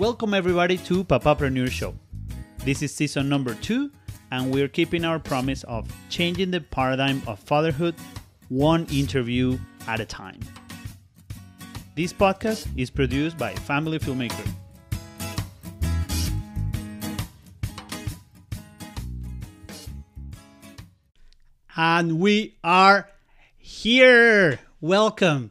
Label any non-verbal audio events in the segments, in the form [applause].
Welcome everybody to Papapreneur Show. This is season number two, and we're keeping our promise of changing the paradigm of fatherhood one interview at a time. This podcast is produced by Family Filmmaker. And we are here. Welcome,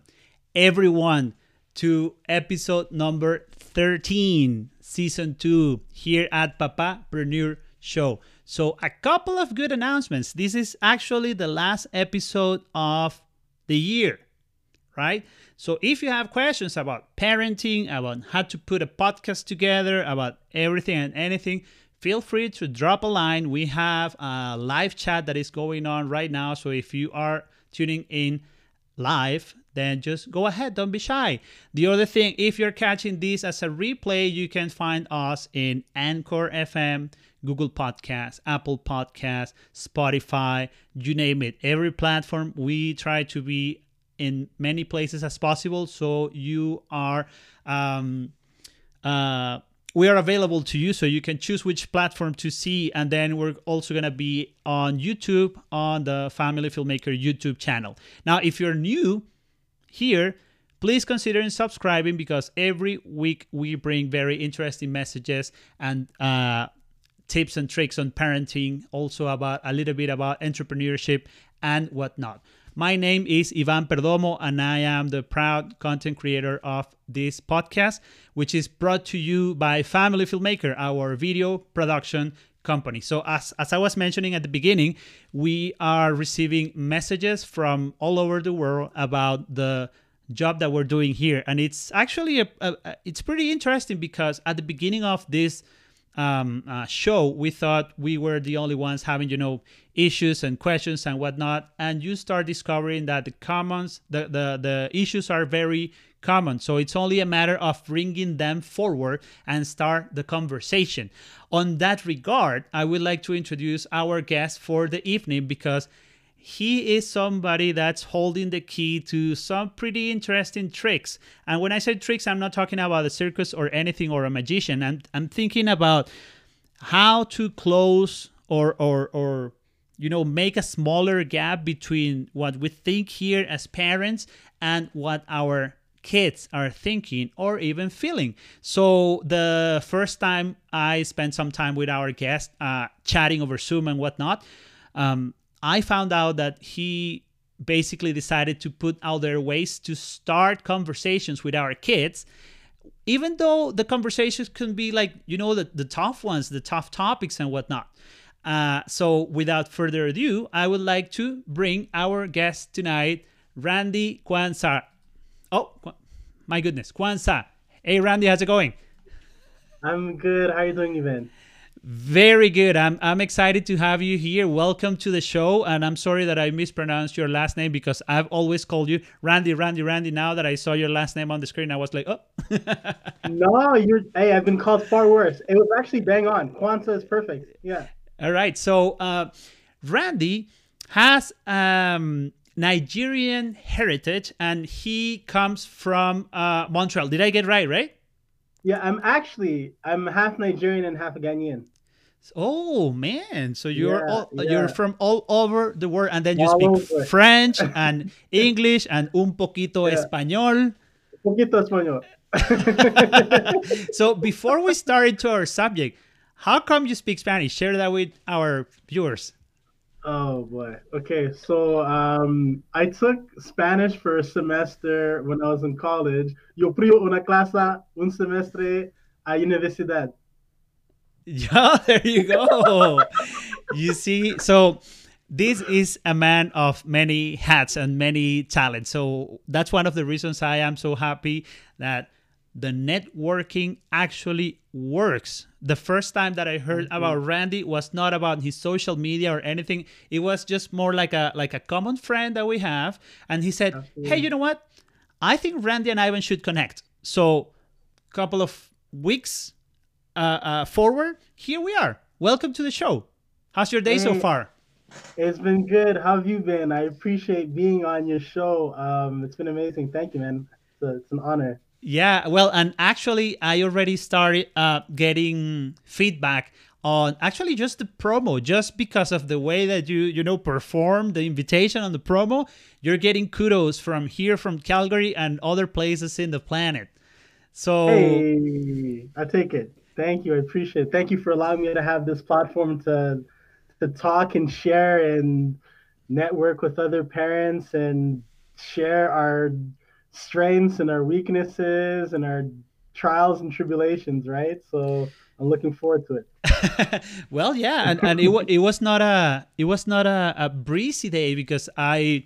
everyone, to episode number 13, season 2, here at Papapreneur Show. So, a couple of good announcements. This is actually the last episode of the year, right? So, if you have questions about parenting, about how to put a podcast together, about everything and anything, feel free to drop a line. We have a live chat that is going on right now. So, if you are tuning in live, then just go ahead. Don't be shy. The other thing, if you're catching this as a replay, you can find us in Anchor FM, Google Podcasts, Apple Podcasts, Spotify, you name it. Every platform we try to be in many places as possible. So you are. Um, uh, we are available to you so you can choose which platform to see and then we're also going to be on youtube on the family filmmaker youtube channel now if you're new here please consider subscribing because every week we bring very interesting messages and uh, tips and tricks on parenting also about a little bit about entrepreneurship and whatnot. My name is Ivan Perdomo, and I am the proud content creator of this podcast, which is brought to you by Family Filmmaker, our video production company. So, as, as I was mentioning at the beginning, we are receiving messages from all over the world about the job that we're doing here, and it's actually a, a, a it's pretty interesting because at the beginning of this um, uh, show, we thought we were the only ones having, you know, issues and questions and whatnot. And you start discovering that the commons, the, the, the issues are very common. So it's only a matter of bringing them forward and start the conversation. On that regard, I would like to introduce our guest for the evening because he is somebody that's holding the key to some pretty interesting tricks. And when I say tricks, I'm not talking about a circus or anything or a magician. I'm, I'm thinking about how to close or, or, or, you know, make a smaller gap between what we think here as parents and what our kids are thinking or even feeling. So the first time I spent some time with our guest, uh, chatting over Zoom and whatnot, um, I found out that he basically decided to put out there ways to start conversations with our kids even though the conversations can be like you know the, the tough ones the tough topics and whatnot uh, so without further ado i would like to bring our guest tonight randy Quansah oh my goodness Quansah hey randy how's it going i'm good how are you doing Ivan? Very good. I'm, I'm excited to have you here. Welcome to the show. And I'm sorry that I mispronounced your last name because I've always called you Randy, Randy, Randy. Now that I saw your last name on the screen, I was like, oh. [laughs] no, you're, hey, I've been called far worse. It was actually bang on. Quansah is perfect. Yeah. All right. So, uh, Randy has um, Nigerian heritage and he comes from uh, Montreal. Did I get right, right? Yeah, I'm actually I'm half Nigerian and half Ghanaian. Oh man, so you're yeah, all, yeah. you're from all over the world, and then you all speak over. French [laughs] and English and un poquito yeah. español. Un poquito español. [laughs] so before we start into our subject, how come you speak Spanish? Share that with our viewers. Oh boy. Okay, so um, I took Spanish for a semester when I was in college. Yo fui una clase un semestre a universidad. [laughs] Yeah, there you go. you see, so this is a man of many hats and many talents. So that's one of the reasons I am so happy that the networking actually works. The first time that I heard mm-hmm. about Randy was not about his social media or anything. It was just more like a like a common friend that we have, and he said, Absolutely. "Hey, you know what? I think Randy and Ivan should connect." So, a couple of weeks uh, uh, forward, here we are. Welcome to the show. How's your day hey, so far? It's been good. How have you been? I appreciate being on your show. Um, it's been amazing. Thank you, man. It's, a, it's an honor. Yeah, well, and actually, I already started uh, getting feedback on actually just the promo just because of the way that you you know perform the invitation on the promo you're getting kudos from here from calgary and other places in the planet. So hey, i take it. Thank you. I appreciate it. Thank you for allowing me to have this platform to to talk and share and network with other parents and share our strengths and our weaknesses and our trials and tribulations right so I'm looking forward to it. [laughs] well, yeah, and, and it, it was not a it was not a, a breezy day because I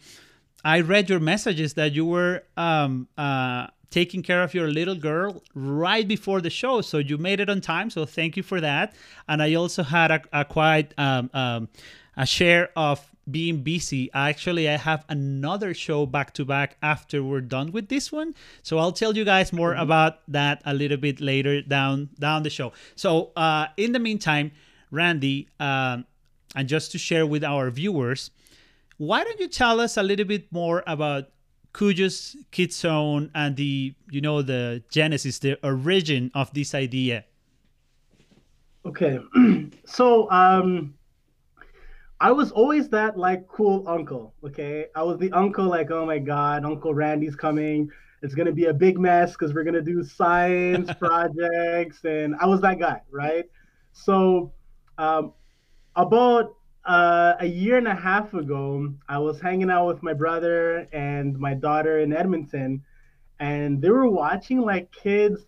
I read your messages that you were um, uh, taking care of your little girl right before the show, so you made it on time. So thank you for that. And I also had a, a quite um, um, a share of being busy. Actually, I have another show back to back after we're done with this one. So I'll tell you guys more mm-hmm. about that a little bit later down down the show. So uh, in the meantime, Randy, um, and just to share with our viewers, why don't you tell us a little bit more about Kujo's Kid Zone and the you know the genesis, the origin of this idea? Okay, [clears throat] so um I was always that like cool uncle. Okay, I was the uncle like, oh my god, Uncle Randy's coming. It's gonna be a big mess because we're gonna do science [laughs] projects, and I was that guy, right? So, um, about uh, a year and a half ago, I was hanging out with my brother and my daughter in Edmonton, and they were watching like kids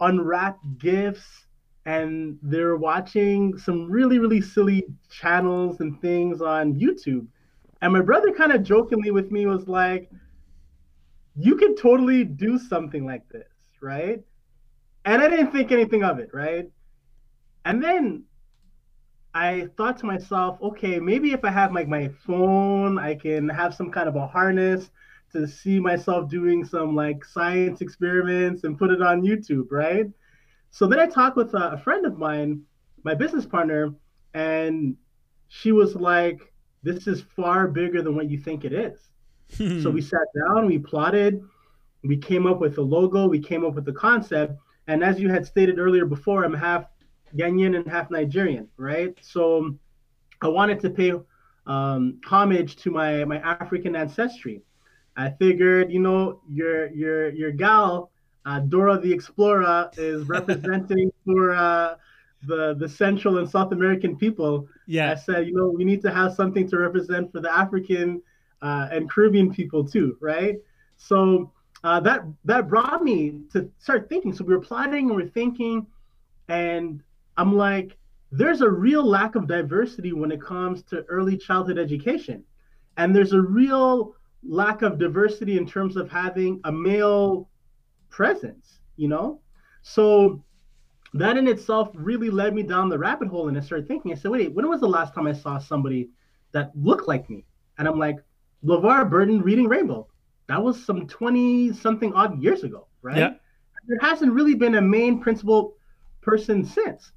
unwrap gifts and they're watching some really really silly channels and things on YouTube. And my brother kind of jokingly with me was like, "You could totally do something like this, right?" And I didn't think anything of it, right? And then I thought to myself, okay, maybe if I have like my phone, I can have some kind of a harness to see myself doing some like science experiments and put it on YouTube, right? So then I talked with a, a friend of mine, my business partner, and she was like, "This is far bigger than what you think it is." so we hmm. sat down, we plotted, we came up with the logo, we came up with the concept, and as you had stated earlier before, I'm half Ghanaian and half Nigerian, right? So um, I wanted to pay um, homage to my my African ancestry. I figured, you know, your your your gal uh, Dora the Explorer is [laughs] representing for uh, the the Central and South American people. Yeah, I said, you know, we need to have something to represent for the African uh, and Caribbean people too, right? So uh, that that brought me to start thinking. So we were plotting and we're thinking, and I'm like, there's a real lack of diversity when it comes to early childhood education, and there's a real lack of diversity in terms of having a male presence, you know? So that in itself really led me down the rabbit hole and I started thinking, I said, wait, when was the last time I saw somebody that looked like me? And I'm like, LeVar Burton reading Rainbow. That was some 20 something odd years ago, right? Yeah. There hasn't really been a main principal person since.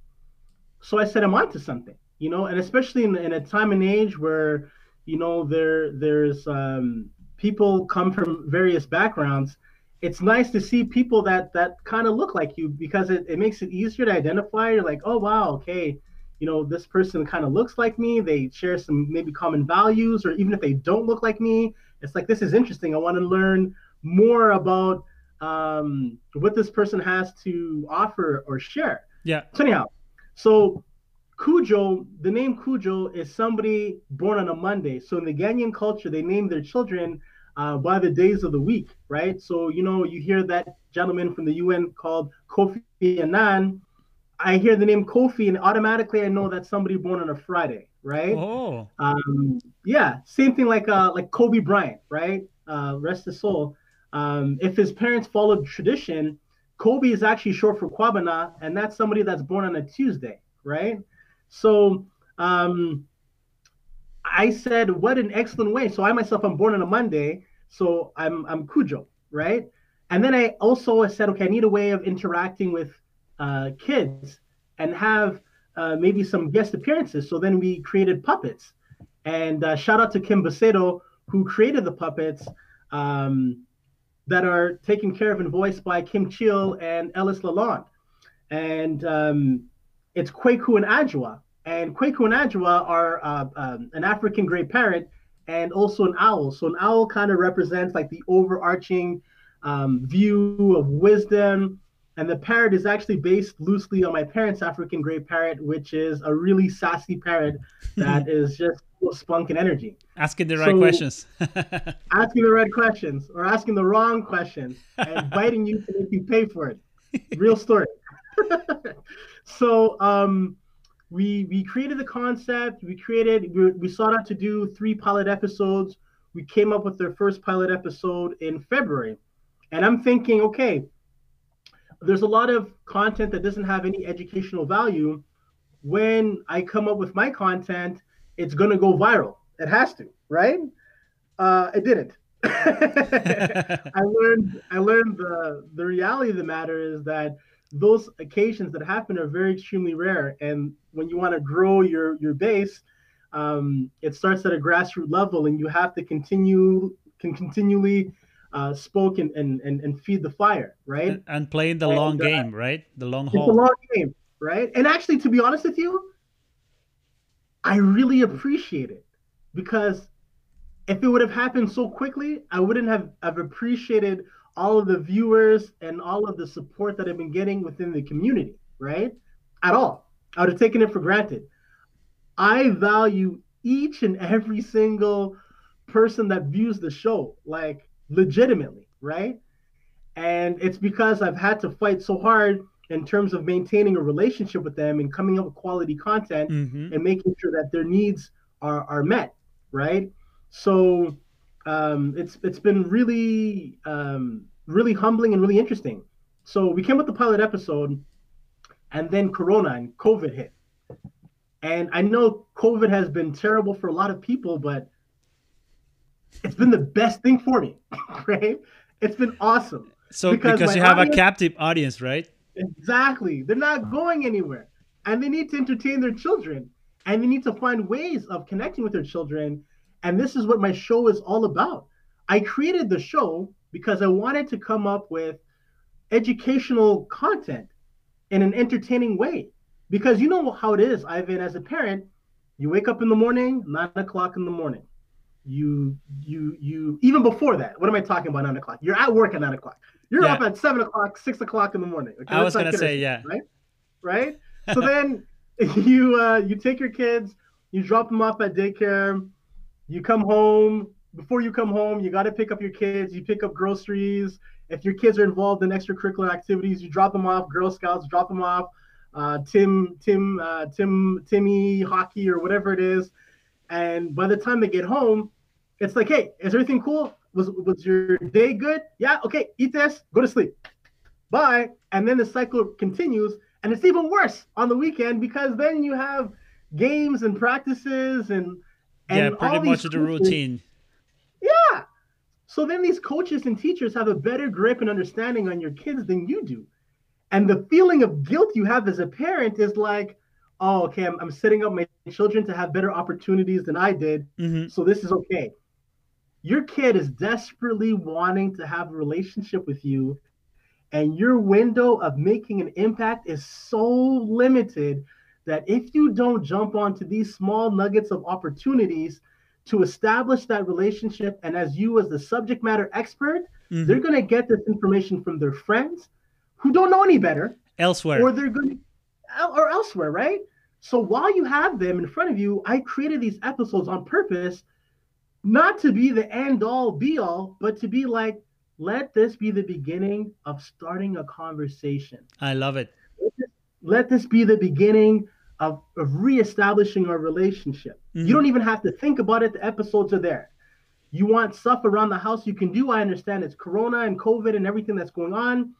So I said, I'm onto something, you know, and especially in, in a time and age where, you know, there there's um, people come from various backgrounds it's nice to see people that that kind of look like you because it, it makes it easier to identify. You're like, oh wow, okay, you know, this person kind of looks like me. They share some maybe common values, or even if they don't look like me, it's like this is interesting. I want to learn more about um, what this person has to offer or share. Yeah. So anyhow, so Kujo, the name Kujo is somebody born on a Monday. So in the Ghanaian culture, they name their children uh, by the days of the week, right? So, you know, you hear that gentleman from the UN called Kofi Annan. I hear the name Kofi, and automatically I know that's somebody born on a Friday, right? Oh. Um, yeah, same thing like uh, like Kobe Bryant, right? Uh, rest his soul. Um, if his parents followed tradition, Kobe is actually short for Kwabena, and that's somebody that's born on a Tuesday, right? So um, I said, what an excellent way. So I myself, I'm born on a Monday, so I'm I'm Kujo, right? And then I also said, okay, I need a way of interacting with uh, kids and have uh, maybe some guest appearances. So then we created puppets, and uh, shout out to Kim Bacedo who created the puppets. Um, that are taken care of and voiced by Kim Chill and Ellis Lalonde. And um, it's Kweku and Adjoa. And Kweku and Adjoa are uh, um, an African gray parrot and also an owl. So an owl kind of represents like the overarching um, view of wisdom. And the parrot is actually based loosely on my parents' African gray parrot, which is a really sassy parrot [laughs] that is just full of spunk and energy. Asking the right So- questions. [laughs] Asking the right questions or asking the wrong questions and [laughs] biting you to make you pay for it. Real story. so um, we we created the concept. We created. We, we sought out to do three pilot episodes. We came up with their first pilot episode in February, and I'm thinking, okay, there's a lot of content that doesn't have any educational value. When I come up with my content, it's gonna go viral. It has to, right? Uh, it didn't. [laughs] [laughs] I learned I learned the the reality of the matter is that those occasions that happen are very extremely rare. And when you want to grow your your base, um, it starts at a grassroots level, and you have to continue can continually uh, spoke and, and and feed the fire, right? and, and playing the And, long uh, game, right? The long It's a long game, right? And actually, to be honest with you, I really appreciate it because if it would have happened so quickly, I wouldn't have, have appreciated all of the viewers and all of the support that I've been getting within the community, right? At all. I would have taken it for granted. I value each and every single person that views the show, like legitimately, right? And it's because I've had to fight so hard in terms of maintaining a relationship with them and coming up with quality content hmm and making sure that their needs are, are met, right? So um, it's it's been really um, really humbling and really interesting. So we came with the pilot episode, and then Corona and COVID hit, and I know COVID has been terrible for a lot of people, but it's been the best thing for me, [laughs] right? It's been awesome. So Because because, you have audience- a captive audience, right? Exactly. They're not going anywhere. And they need to entertain their children. And they need to find ways of connecting with their children. And this is what my show is all about. I created the show because I wanted to come up with educational content in an entertaining way. Because you know how it is, Ivan, as a parent, you wake up in the morning, nine o'clock in the morning. You you you even before that, what am I talking about nine o'clock? You're at work at nine o'clock. You're Yeah. up at seven o'clock, six o'clock in the morning. Okay, I was gonna say, yeah. right? Right. [laughs] So then [laughs] you uh, you take your kids, you drop them off at daycare, you come home. Before you come home, you got to pick up your kids. You pick up groceries. If your kids are involved in extracurricular activities, you drop them off. Girl Scouts, drop them off. Uh, Tim, Tim, uh, Tim, Timmy hockey or whatever it is. And by the time they get home, it's like, hey, is everything cool? Was was your day good? Yeah, okay, eat this, go to sleep. Bye. And then the cycle continues, and it's even worse on the weekend because then you have games and practices and and yeah, pretty much the routine. Yeah. So then these coaches and teachers have a better grip and understanding on your kids than you do. And the feeling of guilt you have as a parent is like, oh, okay, I'm, I'm setting up my children to have better opportunities than I did. hmm So this is okay. Your kid is desperately wanting to have a relationship with you, and your window of making an impact is so limited that if you don't jump onto these small nuggets of opportunities to establish that relationship, and as you, as the subject matter expert, hmm they're going to get this information from their friends who don't know any better Elsewhere. or they're going to or elsewhere, right? So while you have them in front of you, I created these episodes on purpose, not to be the end all be all, but to be like, let this be the beginning of starting a conversation. I love it. Let this be the beginning of, of reestablishing our relationship. Mhm. You don't even have to think about it, the episodes are there. You want stuff around the house you can do. I understand it's Corona and COVID and everything that's going on.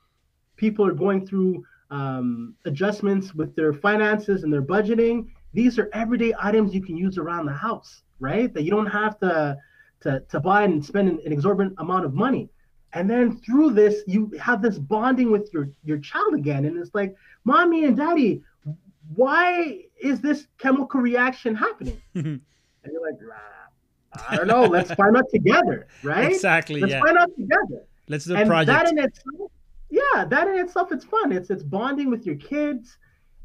People are going through um, adjustments with their finances and their budgeting. These are everyday items you can use around the house, right? That you don't have to to, to buy and spend an, an exorbitant amount of money. And then through this, you have this bonding with your your child again, and it's like, mommy and daddy, why is this chemical reaction happening? [laughs] And you're like, "Ah, I don't know. Let's find out together, right? Exactly. Let's Yeah. find out together. let's do a and project. that in itself, yeah, that in itself, it's fun. It's it's bonding with your kids,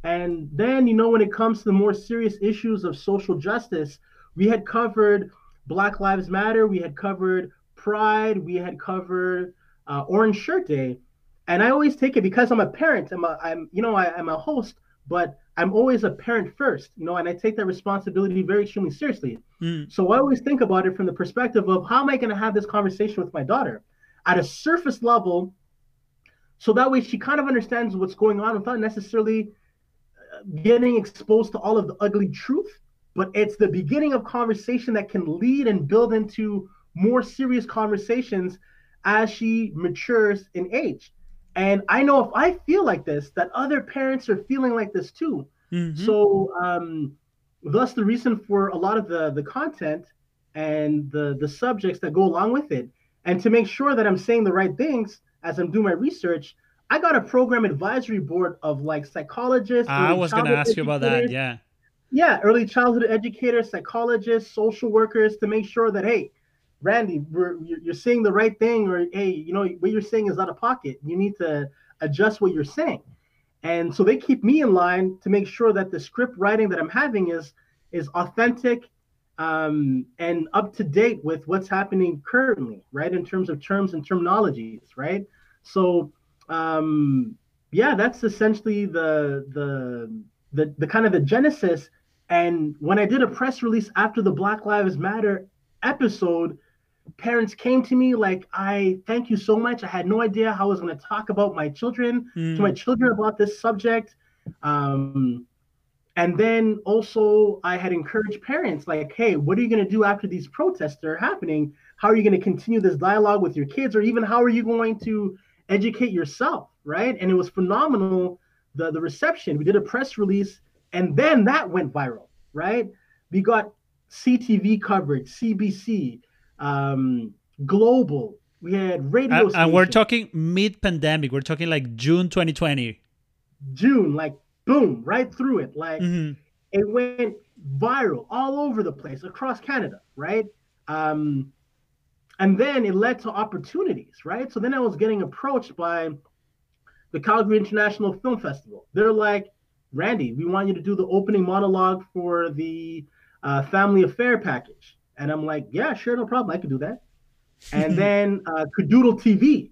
and then you know when it comes to the more serious issues of social justice, we had covered Black Lives Matter, we had covered Pride, we had covered uh, Orange Shirt Day, and I always take it because I'm a parent. I'm a I'm you know I, I'm a host, but I'm always a parent first, you know, and I take that responsibility very extremely seriously. Mm. So I always think about it from the perspective of how am I going to have this conversation with my daughter at a surface level, so that way she kind of understands what's going on without necessarily uh, getting exposed to all of the ugly truth. But it's the beginning of conversation that can lead and build into more serious conversations as she matures in age. And I know if I feel like this, that other parents are feeling like this too. Mhm. So, um, thus the reason for a lot of the the content and the the subjects that go along with it, and to make sure that I'm saying the right things as I'm doing my research, I got a program advisory board of like psychologists. I was going to ask you about that. Yeah. yeah, early childhood educators, psychologists, social workers to make sure that hey, Randy, you're saying the right thing, or hey, you know what you're saying is out of pocket. You need to adjust what you're saying, and so they keep me in line to make sure that the script writing that I'm having is is authentic um, and up to date with what's happening currently, right? In terms of terms and terminologies, right? So um, yeah, that's essentially the the the the kind of the genesis. And when I did a press release after the Black Lives Matter episode, parents came to me like, "I thank you so much. I had no idea how I was going to talk about my children Mm. to my children about this subject." Um, and then also, I had encouraged parents like, "Hey, what are you going to do after these protests are happening? How are you going to continue this dialogue with your kids, or even how are you going to educate yourself?" Right? And it was phenomenal the the reception. We did a press release, and then that went viral. Right? We got CTV coverage, CBC, um, global. We had radio. And, and we're talking mid pandemic. We're talking like June 2020. June, like boom, right through it. Like Mhm. it went viral all over the place across Canada, right? Um, and then it led to opportunities, right? So then I was getting approached by the Calgary International Film Festival. They're like, Randy, we want you to do the opening monologue for the uh, Family Affair package. And I'm like, yeah, sure, no problem. I can do that. And [laughs] then uh, Kidoodle TV,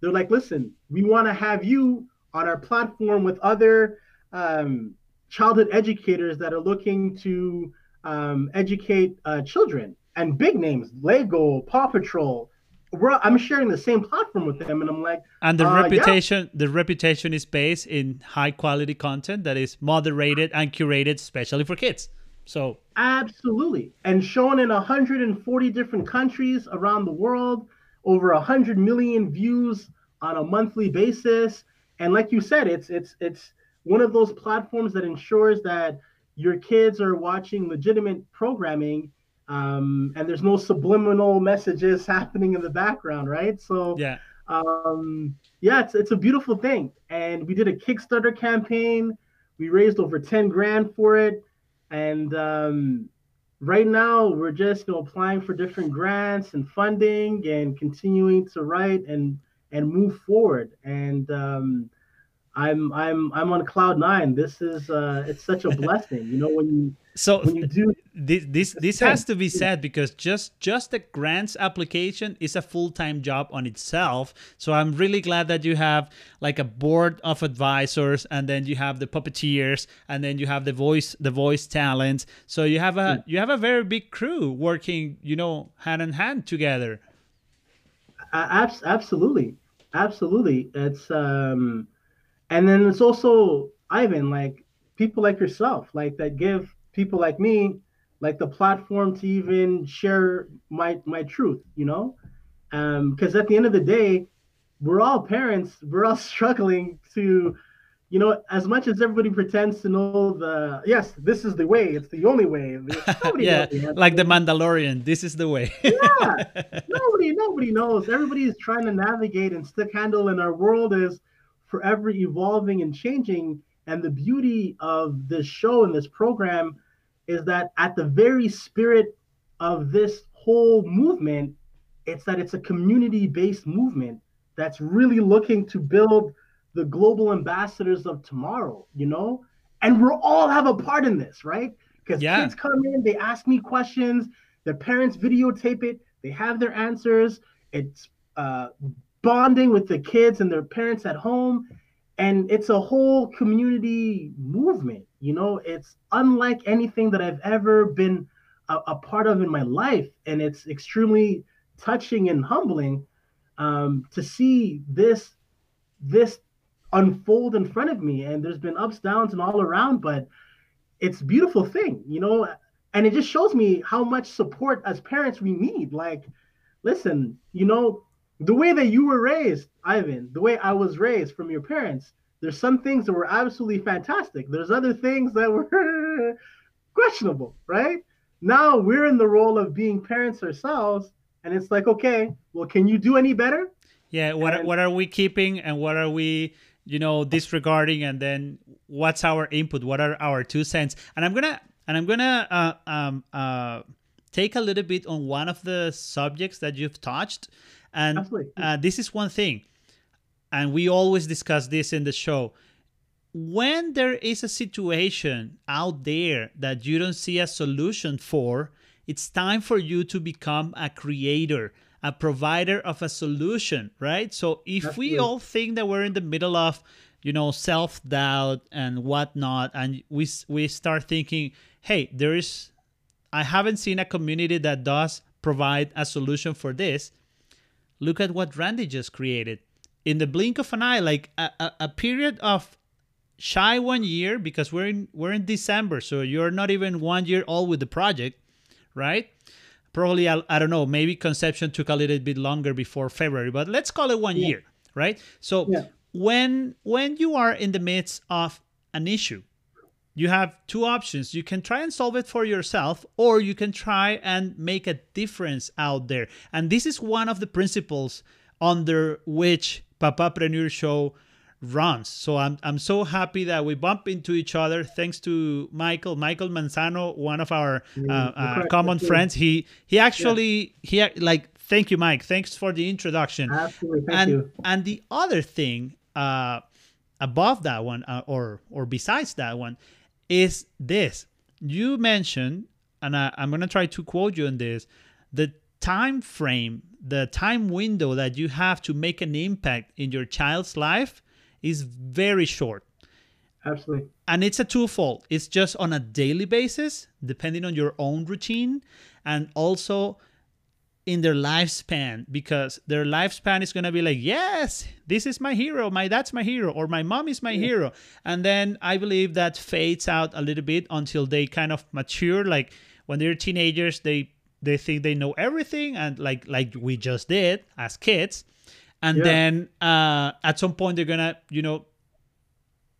they're like, listen, we want to have you on our platform with other um, childhood educators that are looking to um, educate uh, children and big names, Lego, Paw Patrol. We're, I'm sharing the same platform with them, and I'm like, And the Uh, yeah. reputation, the reputation is based in high quality content that is moderated and curated, especially for kids. So Absolutely. And shown in 140 different countries around the world, over 100 million views on a monthly basis. And like you said, it's it's it's one of those platforms that ensures that your kids are watching legitimate programming um, and there's no subliminal messages [laughs] happening in the background, right? So yeah, um, yeah, it's it's a beautiful thing. And we did a Kickstarter campaign. We raised over 10 grand for it. And um, right now we're just you know applying for different grants and funding and continuing to write and and move forward. And um, I'm I'm I'm on cloud nine. This is uh, it's such a blessing, you know, when you so when you do this this this has to be said because just just the grants application is a full-time job on itself. So i'm really glad that you have like a board of advisors and then you have the puppeteers and then you have the voice the voice talents so you have a you have a very big crew working you know hand in hand together. Uh, abs- absolutely, absolutely. It's um, and then it's also Ivan, like people like yourself, like that give people like me, like the platform to even share my my truth. You know, um, because at the end of the day, we're all parents. We're all [laughs] struggling to. You know, as much as everybody pretends to know the yes, this is the way. It's the only way. [laughs] Yeah like the mandalorian this is the way yeah [laughs] nobody nobody knows everybody is trying to navigate and stick handle and our world is forever evolving and changing and the beauty of this show and this program is that at the very spirit of this whole movement it's that it's a community-based movement that's really looking to build the global ambassadors of tomorrow, you know? And we all have a part in this, right? Because yeah. kids come in, they ask me questions, their parents videotape it, they have their answers. It's uh, bonding with the kids and their parents at home. And it's a whole community movement. You know, it's unlike anything that I've ever been a, a part of in my life. And it's extremely touching and humbling um, to see this this unfold in front of me. And there's been ups, downs, and all around, but it's beautiful thing, you know. And it just shows me how much support as parents we need. Like, listen, you know, the way that you were raised, Ivan, the way I was raised from your parents, there's some things that were absolutely fantastic. There's other things that were [laughs] questionable, right? Now we're in the role of being parents ourselves, and it's like, okay, well, can you do any better? Yeah, what and, what are we keeping and what are we, you know, disregarding, and then what's our input? What are our two cents? And I'm gonna and I'm gonna uh, um, uh, take a little bit on one of the subjects that you've touched, and uh, this is one thing, and we always discuss this in the show. When there is a situation out there that you don't see a solution for, it's time for you to become a creator, a provider of a solution, right? So if Absolutely. we all think that we're in the middle of, you know, self doubt and whatnot, and we we start thinking, hey, there is, I haven't seen a community that does provide a solution for this. Look at what Randy just created. In the blink of an eye, like a, a, a period of shy one year, because we're in we're in December, so you're not even one year old with the project, right? Probably I, I don't know, maybe conception took a little bit longer before February, but let's call it one yeah. year, right? So yeah. when when you are in the midst of an issue, you have two options. You can try and solve it for yourself, or you can try and make a difference out there. And this is one of the principles under which Papapreneur Show runs. So I'm, I'm so happy that we bump into each other thanks to Michael, Michael Manzano, one of our mm, uh, uh, common friends. He he actually yeah. he like thank you, Mike. Thanks for the introduction. Absolutely, thank and, you. And the other thing uh, above that one, uh, or or besides that one, is this. You mentioned, and I, I'm going to try to quote you on this, the time frame, the time window that you have to make an impact in your child's life is very short. Absolutely. And it's a twofold. It's just on a daily basis, depending on your own routine, and also in their lifespan because their lifespan is going to be like yes this is my hero. My dad's my hero or my mom is my yeah. hero. And then i believe that fades out a little bit until they kind of mature. Like when they're teenagers they they think they know everything and like like we just did as kids. And yeah. then uh, at some point they're gonna you know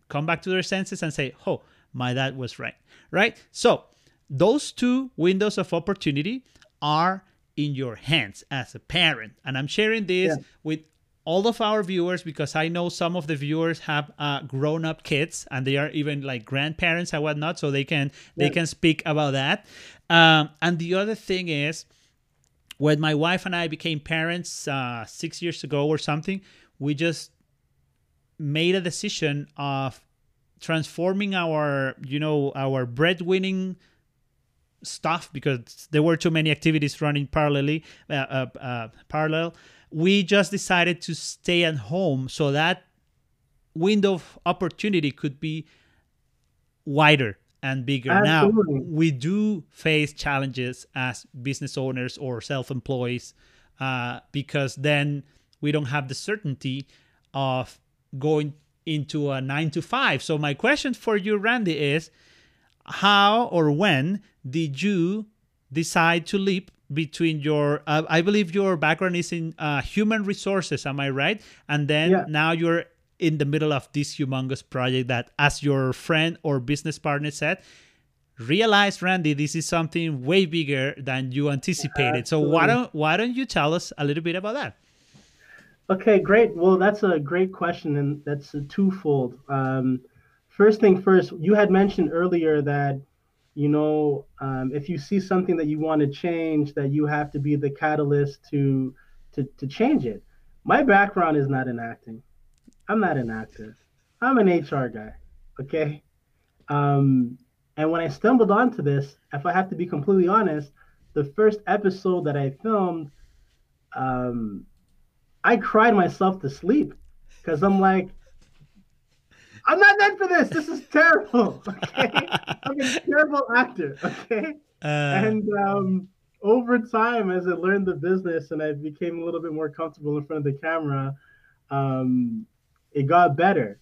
come back to their senses and say oh my dad was right. Right? So those two windows of opportunity are in your hands as a parent. And I'm sharing this yeah. with all of our viewers because I know some of the viewers have uh, grown up kids and they are even like grandparents and whatnot, so they can yeah. they can speak about that. Um, and the other thing is, when my wife and I became parents uh, six years ago or something, we just made a decision of transforming our you know our breadwinning stuff because there were too many activities running parallelly uh, uh, uh, parallel. We just decided to stay at home so that window of opportunity could be wider and bigger. Absolutely. now we do face challenges as business owners or self-employees uh, because then we don't have the certainty of going into a nine to five. So my question for you randy is how or when did you decide to leap between your uh, i believe your background is in uh, human resources am i right? And then yeah. now you're in the middle of this humongous project that as your friend or business partner said realize randy this is something way bigger than you anticipated. So why don't why don't you tell us a little bit about that? Okay great. Well that's a great question and that's a twofold. Um, first thing first you had mentioned earlier that you know, um, if you see something that you want to change, that you have to be the catalyst to to to change it. My background is not in acting. I'm not an actor. I'm an HR guy. Okay. Um, and when I stumbled onto this, if I have to be completely honest, the first episode that I filmed, um, I cried myself to sleep because I'm like, I'm not meant for this. This is terrible. [laughs] Okay, I'm a terrible actor. Okay, uh, and um, over time, as I learned the business and I became a little bit more comfortable in front of the camera, um, it got better.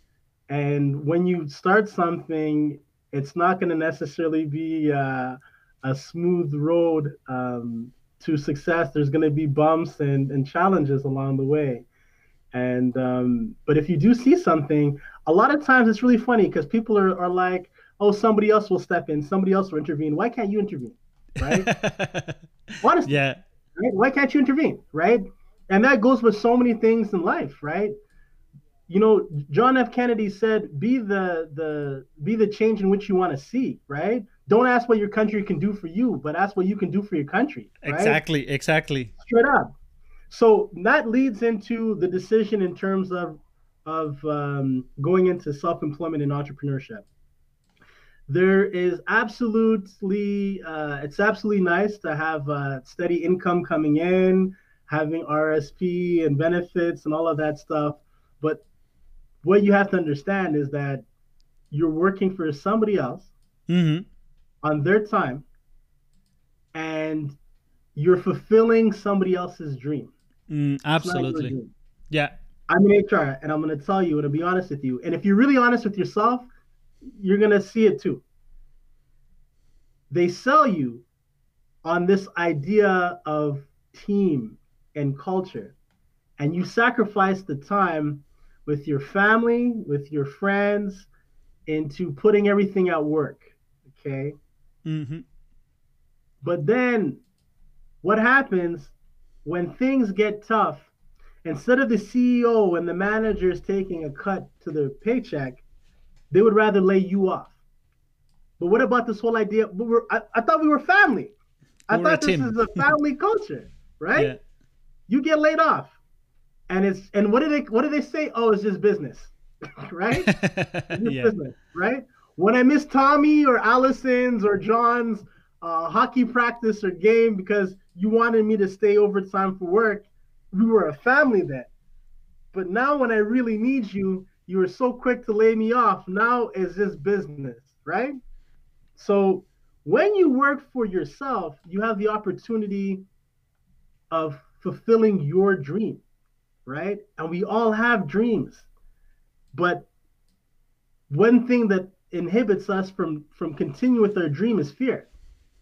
And when you start something, it's not going to necessarily be uh, a smooth road um, to success. There's going to be bumps and, and challenges along the way. And um, but if you do see something, a lot of times it's really funny because people are, are like, oh, somebody else will step in, somebody else will intervene. Why can't you intervene? Right? [laughs] Honestly. Yeah. Right? Why can't you intervene? Right? And that goes with so many things in life, right? You know, John F. Kennedy said, "Be the the be the change in which you want to see." Right? Don't ask what your country can do for you, but ask what you can do for your country. Right? Exactly. Exactly. Straight up. So that leads into the decision in terms of of um, going into self-employment and entrepreneurship. There is absolutely, uh, it's absolutely nice to have a steady income coming in, having RSP and benefits and all of that stuff. But what you have to understand is that you're working for somebody else mm-hmm. on their time, and you're fulfilling somebody else's dream. Mm, absolutely. Yeah. I'm in HR and I'm going to tell you and I'll be honest with you. And if you're really honest with yourself, you're going to see it too. They sell you on this idea of team and culture, and you sacrifice the time with your family, with your friends, into putting everything at work. Okay. Mm-hmm. But then what happens when things get tough instead of the CEO and the managers taking a cut to their paycheck, they would rather lay you off. But what about this whole idea? I, I, thought we were family. I we're thought this team. is a family [laughs] culture, right? Yeah. You get laid off, and it's and what do they what do they say? Oh, it's just business, [laughs] right? [laughs] It's yeah. business, right? When I miss Tommy or Allison's or John's uh, hockey practice or game because you wanted me to stay overtime for work, we were a family then. But now when I really need you, you were so quick to lay me off. Now it's just business, right? So when you work for yourself, you have the opportunity of fulfilling your dream, right? And we all have dreams. But one thing that inhibits us from from continuing with our dream is fear,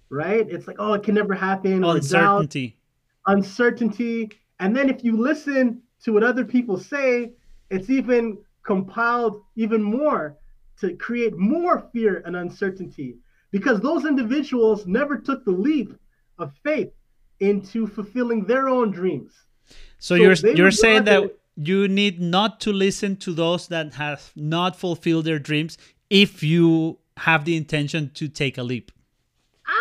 right? It's like, oh, it can never happen. Oh, uncertainty. uncertainty. And then if you listen to what other people say, it's even compiled even more to create more fear and uncertainty because those individuals never took the leap of faith into fulfilling their own dreams. So, so you're you're saying that you need not to listen to those that have not fulfilled their dreams if you have the intention to take a leap.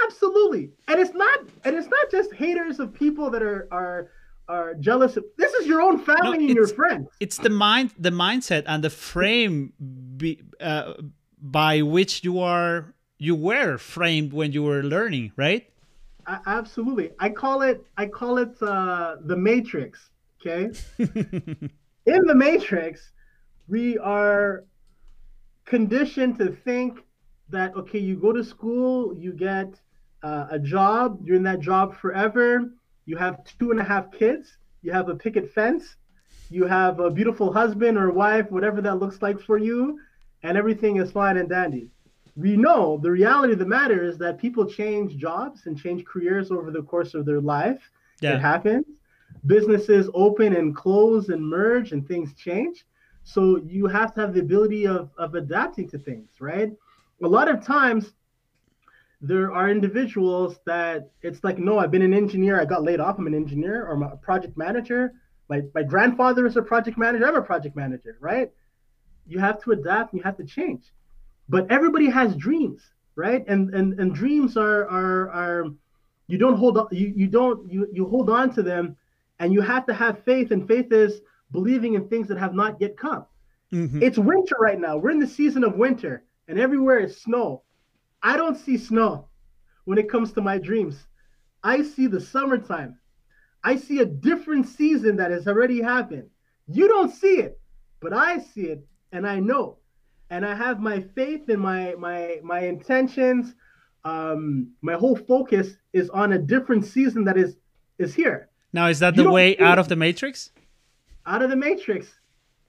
Absolutely. And it's not and it's not just haters of people that are are are jealous. Of, this is your own family no, and your friends. It's the mind, the mindset, and the frame be, uh, by which you are you were framed when you were learning, right? I, absolutely. I call it I call it uh, the matrix. Okay. [laughs] In the matrix, we are conditioned to think that okay, you go to school, you get uh, a job, you're in that job forever you have two and a half kids, you have a picket fence, you have a beautiful husband or wife, whatever that looks like for you, and everything is fine and dandy. We know the reality of the matter is that people change jobs and change careers over the course of their life. Yeah. It happens. Businesses open and close and merge and things change. So you have to have the ability of, of adapting to things, right? A lot of times there are individuals that it's like, no, I've been an engineer. I got laid off. I'm an engineer or a project manager. My, my grandfather is a project manager. I'm a project manager, right? You have to adapt you have to change. But everybody has dreams, right? And and and dreams are are are you don't hold on you, you don't you you hold on to them and you have to have faith and faith is believing in things that have not yet come. Mm-hmm. It's winter right now. We're in the season of winter and everywhere is snow. I don't see snow when it comes to my dreams. I see the summertime. I see a different season that has already happened. You don't see it, but I see it and I know. And I have my faith and my my my intentions. Um, my whole focus is on a different season that is is here. Now, is that you the way out it. of the matrix? Out of the matrix.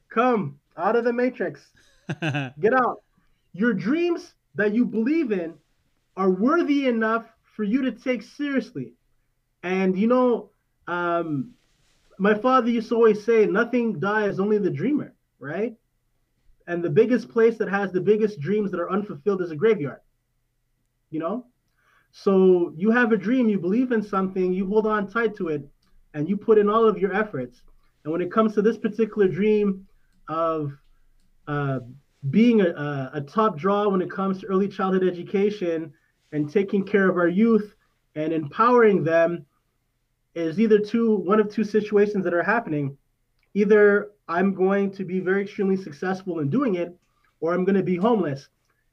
Come out of the matrix. [laughs] Get out. Your dreams that you believe in are worthy enough for you to take seriously. And you know, um, my father used to always say, nothing dies, only the dreamer, right? And the biggest place that has the biggest dreams that are unfulfilled is a graveyard. You know? So you have a dream, you believe in something, you hold on tight to it, and you put in all of your efforts. And when it comes to this particular dream of uh, being a, a, top draw when it comes to early childhood education and taking care of our youth and empowering them is either two one of two situations that are happening. Either i'm going to be very extremely successful in doing it or i'm going to be homeless.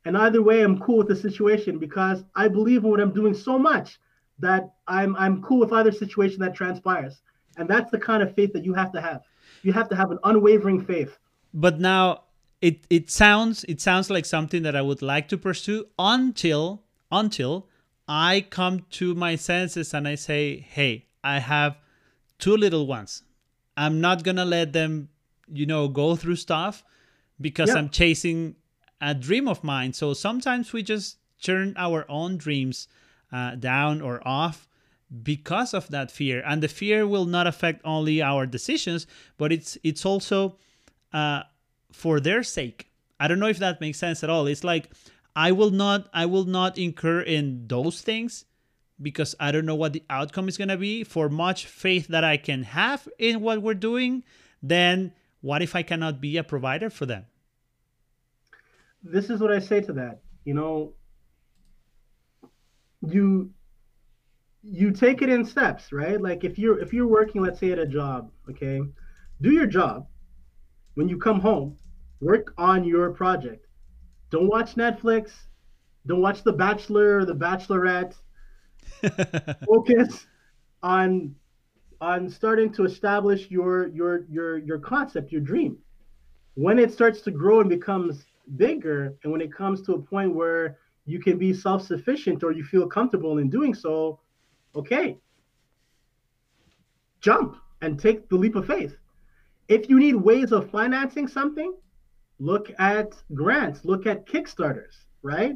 And either way i'm cool with the situation because i believe in what i'm doing so much that i'm i'm cool with either situation that transpires. And that's the kind of faith that you have to have. You have to have an unwavering faith. But now it it sounds it sounds like something that I would like to pursue until until I come to my senses and I say, "Hey, I have two little ones. I'm not going to let them, you know, go through stuff because yeah. I'm chasing a dream of mine." So sometimes we just turn our own dreams uh, down or off because of that fear and the fear will not affect only our decisions but it's it's also uh, for their sake. I don't know if that makes sense at all. It's like I will not I will not incur in those things because I don't know what the outcome is going to be. For much faith that I can have in what we're doing, then what if I cannot be a provider for them? This is what I say to that. You know, you you take it in steps, right? Like if you're if you're working let's say at a job, okay? Do your job. When you come home, work on your project. Don't watch Netflix. Don't watch The Bachelor or The Bachelorette. [laughs] Focus on on starting to establish your your your your concept, your dream. When it starts to grow and becomes bigger, and when it comes to a point where you can be self-sufficient or you feel comfortable in doing so, okay. Jump and take the leap of faith. If you need ways of financing something, look at grants, look at Kickstarters, right?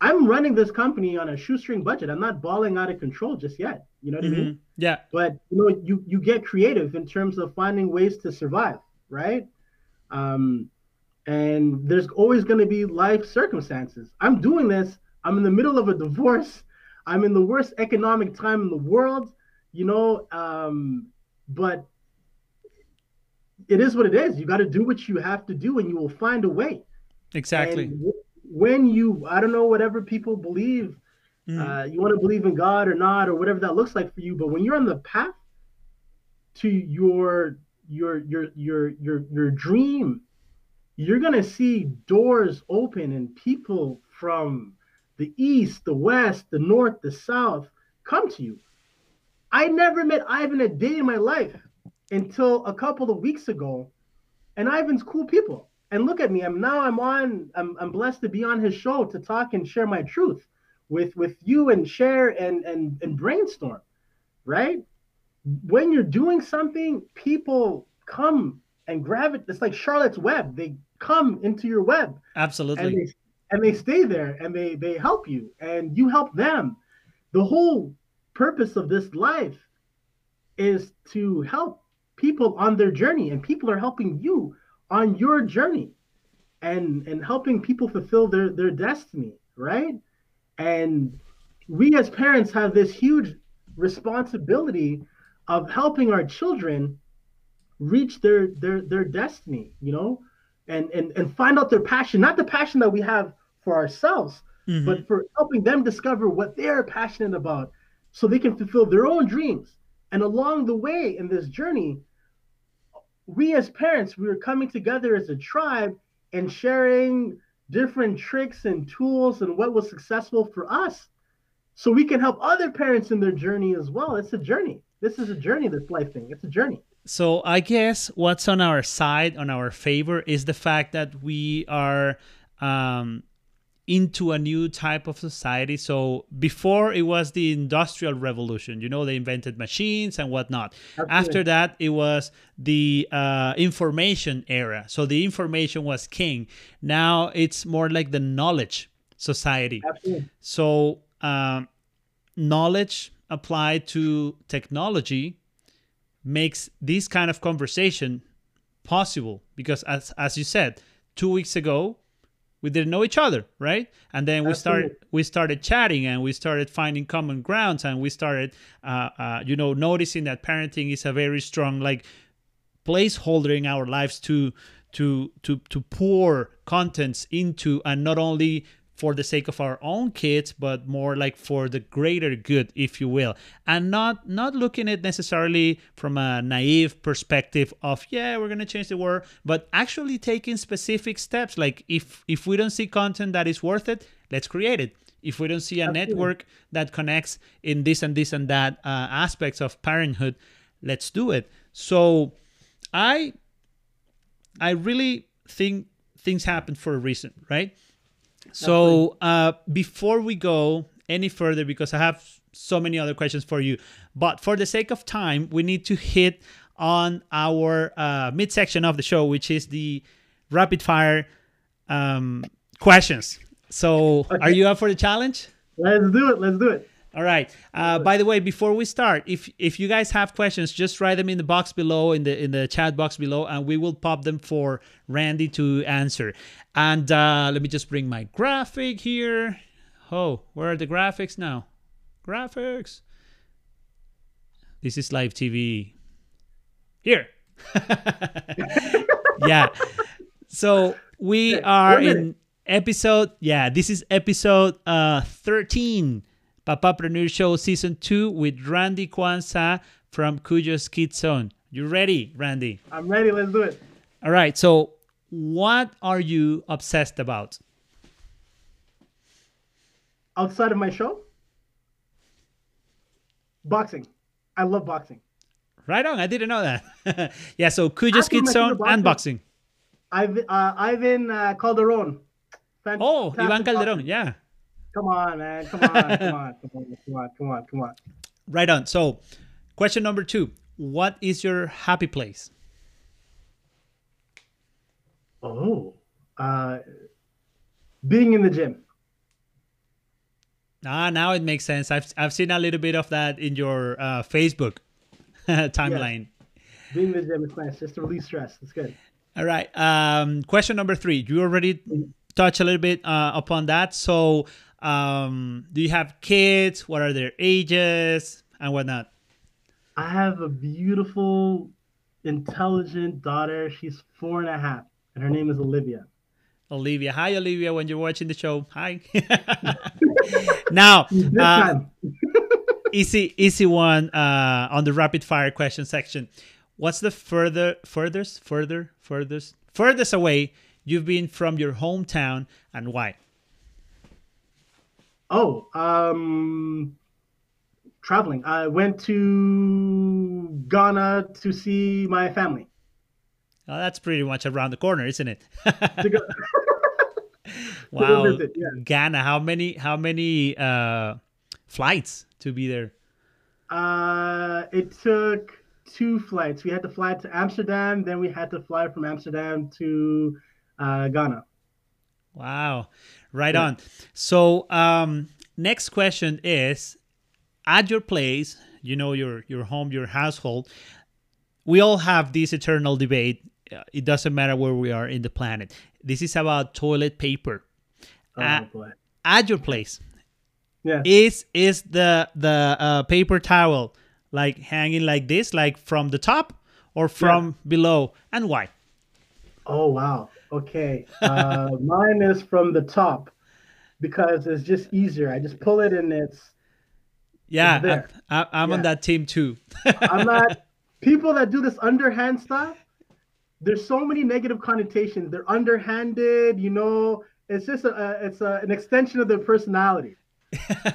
I'm running this company on a shoestring budget. I'm not balling out of control just yet. You know what mm-hmm. I mean? Mm-hmm. Yeah. But you know, you you get creative in terms of finding ways to survive, right? Um, and there's always going to be life circumstances. I'm doing this. I'm in the middle of a divorce. I'm in the worst economic time in the world. You know, um, but it is what it is. You got to do what you have to do, and you will find a way. Exactly. And when you, I don't know, whatever people believe, mm. uh, you want to believe in God or not, or whatever that looks like for you. But when you're on the path to your your your your your your dream, you're gonna see doors open and people from the east, the west, the north, the south come to you. I never met Ivan a day in my life until a couple of weeks ago. And Ivan's cool people. And look at me. I'm now I'm on I'm I'm blessed to be on his show to talk and share my truth with with you and share and and and brainstorm. Right? When you're doing something, people come and grab it. It's like Charlotte's Web. They come into your web. Absolutely. And they, and they stay there and they they help you and you help them. The whole purpose of this life is to help people on their journey and people are helping you on your journey and and helping people fulfill their their destiny right and we as parents have this huge responsibility of helping our children reach their their their destiny you know and and and find out their passion not the passion that we have for ourselves mm-hmm. but for helping them discover what they're passionate about so they can fulfill their own dreams. And along the way in this journey, we as parents, we were coming together as a tribe and sharing different tricks and tools and what was successful for us so we can help other parents in their journey as well. It's a journey. This is a journey, this life thing. It's a journey. So I guess what's on our side, on our favor, is the fact that we are um, into a new type of society. So before it was the industrial revolution, you know, they invented machines and whatnot. Absolutely. After that, it was the uh, information era. So the information was king. Now it's more like the knowledge society. Absolutely. So um, knowledge applied to technology makes this kind of conversation possible because as as you said two weeks ago we didn't know each other right and then we Absolutely. started we started chatting and we started finding common grounds and we started uh, uh, you know noticing that parenting is a very strong like placeholder in our lives to to to to pour contents into and not only for the sake of our own kids but more like for the greater good if you will. And not not looking at necessarily from a naive perspective of yeah we're going to change the world but actually taking specific steps. Like if if we don't see content that is worth it let's create it. If we don't see a Absolutely. network that connects in this and this and that uh, aspects of parenthood let's do it. So i i really think things happen for a reason right so uh, before we go any further, because I have so many other questions for you, but for the sake of time, we need to hit on our uh, midsection of the show, which is the rapid fire um, questions. So, okay. are you up for the challenge? Let's do it. Let's do it. All right. Uh, by the way, before we start, if if you guys have questions, just write them in the box below, in the in the chat box below, and we will pop them for Randy to answer. And uh, let me just bring my graphic here. Oh, where are the graphics now? Graphics. This is live TV. Here. [laughs] yeah. So we are in episode. Yeah, this is episode uh 13 Papapreneur Show Season 2 with Randy Quansah from Kujo's Kid Zone. You ready, Randy? I'm ready. Let's do it. All right. So, what are you obsessed about? Outside of my show? Boxing. I love boxing. Right on. I didn't know that. [laughs] yeah. So, Kujo's Kid Zone and boxing. I've, uh, Ivan uh, Calderon. Fantastic oh, Ivan Calderon. Yeah. Come on, man. Come on. come [laughs] on. Come on. Come on. Come on. Come on. Right on. So, question number two What is your happy place? Oh, uh, being in the gym. Ah, now it makes sense. I've I've seen a little bit of that in your uh, Facebook [laughs] timeline. Yeah. Being in the gym is nice, just to release stress. It's good. All right. Um, question number three. You already mm-hmm. touched a little bit uh, upon that. So, um, do you have kids? What are their ages and whatnot? I have a beautiful, intelligent daughter. She's four and a half, and her name is Olivia. Olivia. Hi, Olivia, when you're watching the show. Hi. [laughs] now, uh, easy, easy one uh, on the rapid fire question section. What's the further, furthest, further, furthest, furthest away you've been from your hometown and why? Oh, um, traveling. I went to Ghana to see my family. Oh, that's pretty much around the corner, isn't it? [laughs] wow, visit, yeah. Ghana. How many? How many uh, flights to be there? Uh, it took two flights. We had to fly to Amsterdam, then we had to fly from Amsterdam to uh, Ghana. Wow. Right yeah. on. So, um, next question is at your place, you know, your your home, your household, we all have this eternal debate. Uh, it doesn't matter where we are in the planet. This is about toilet paper. Oh, at, at your place, yeah, is is the the uh, paper towel like hanging like this, like from the top or from yeah. below, and why? Oh wow. Okay. Uh, [laughs] mine is from the top. because it's just easier. I just pull it and it's yeah. It's there. I'm, I'm on that team too. I'm [laughs] not people that do this underhand stuff. There's so many negative connotations. They're underhanded, you know. It's just a, a it's a, an extension of their personality.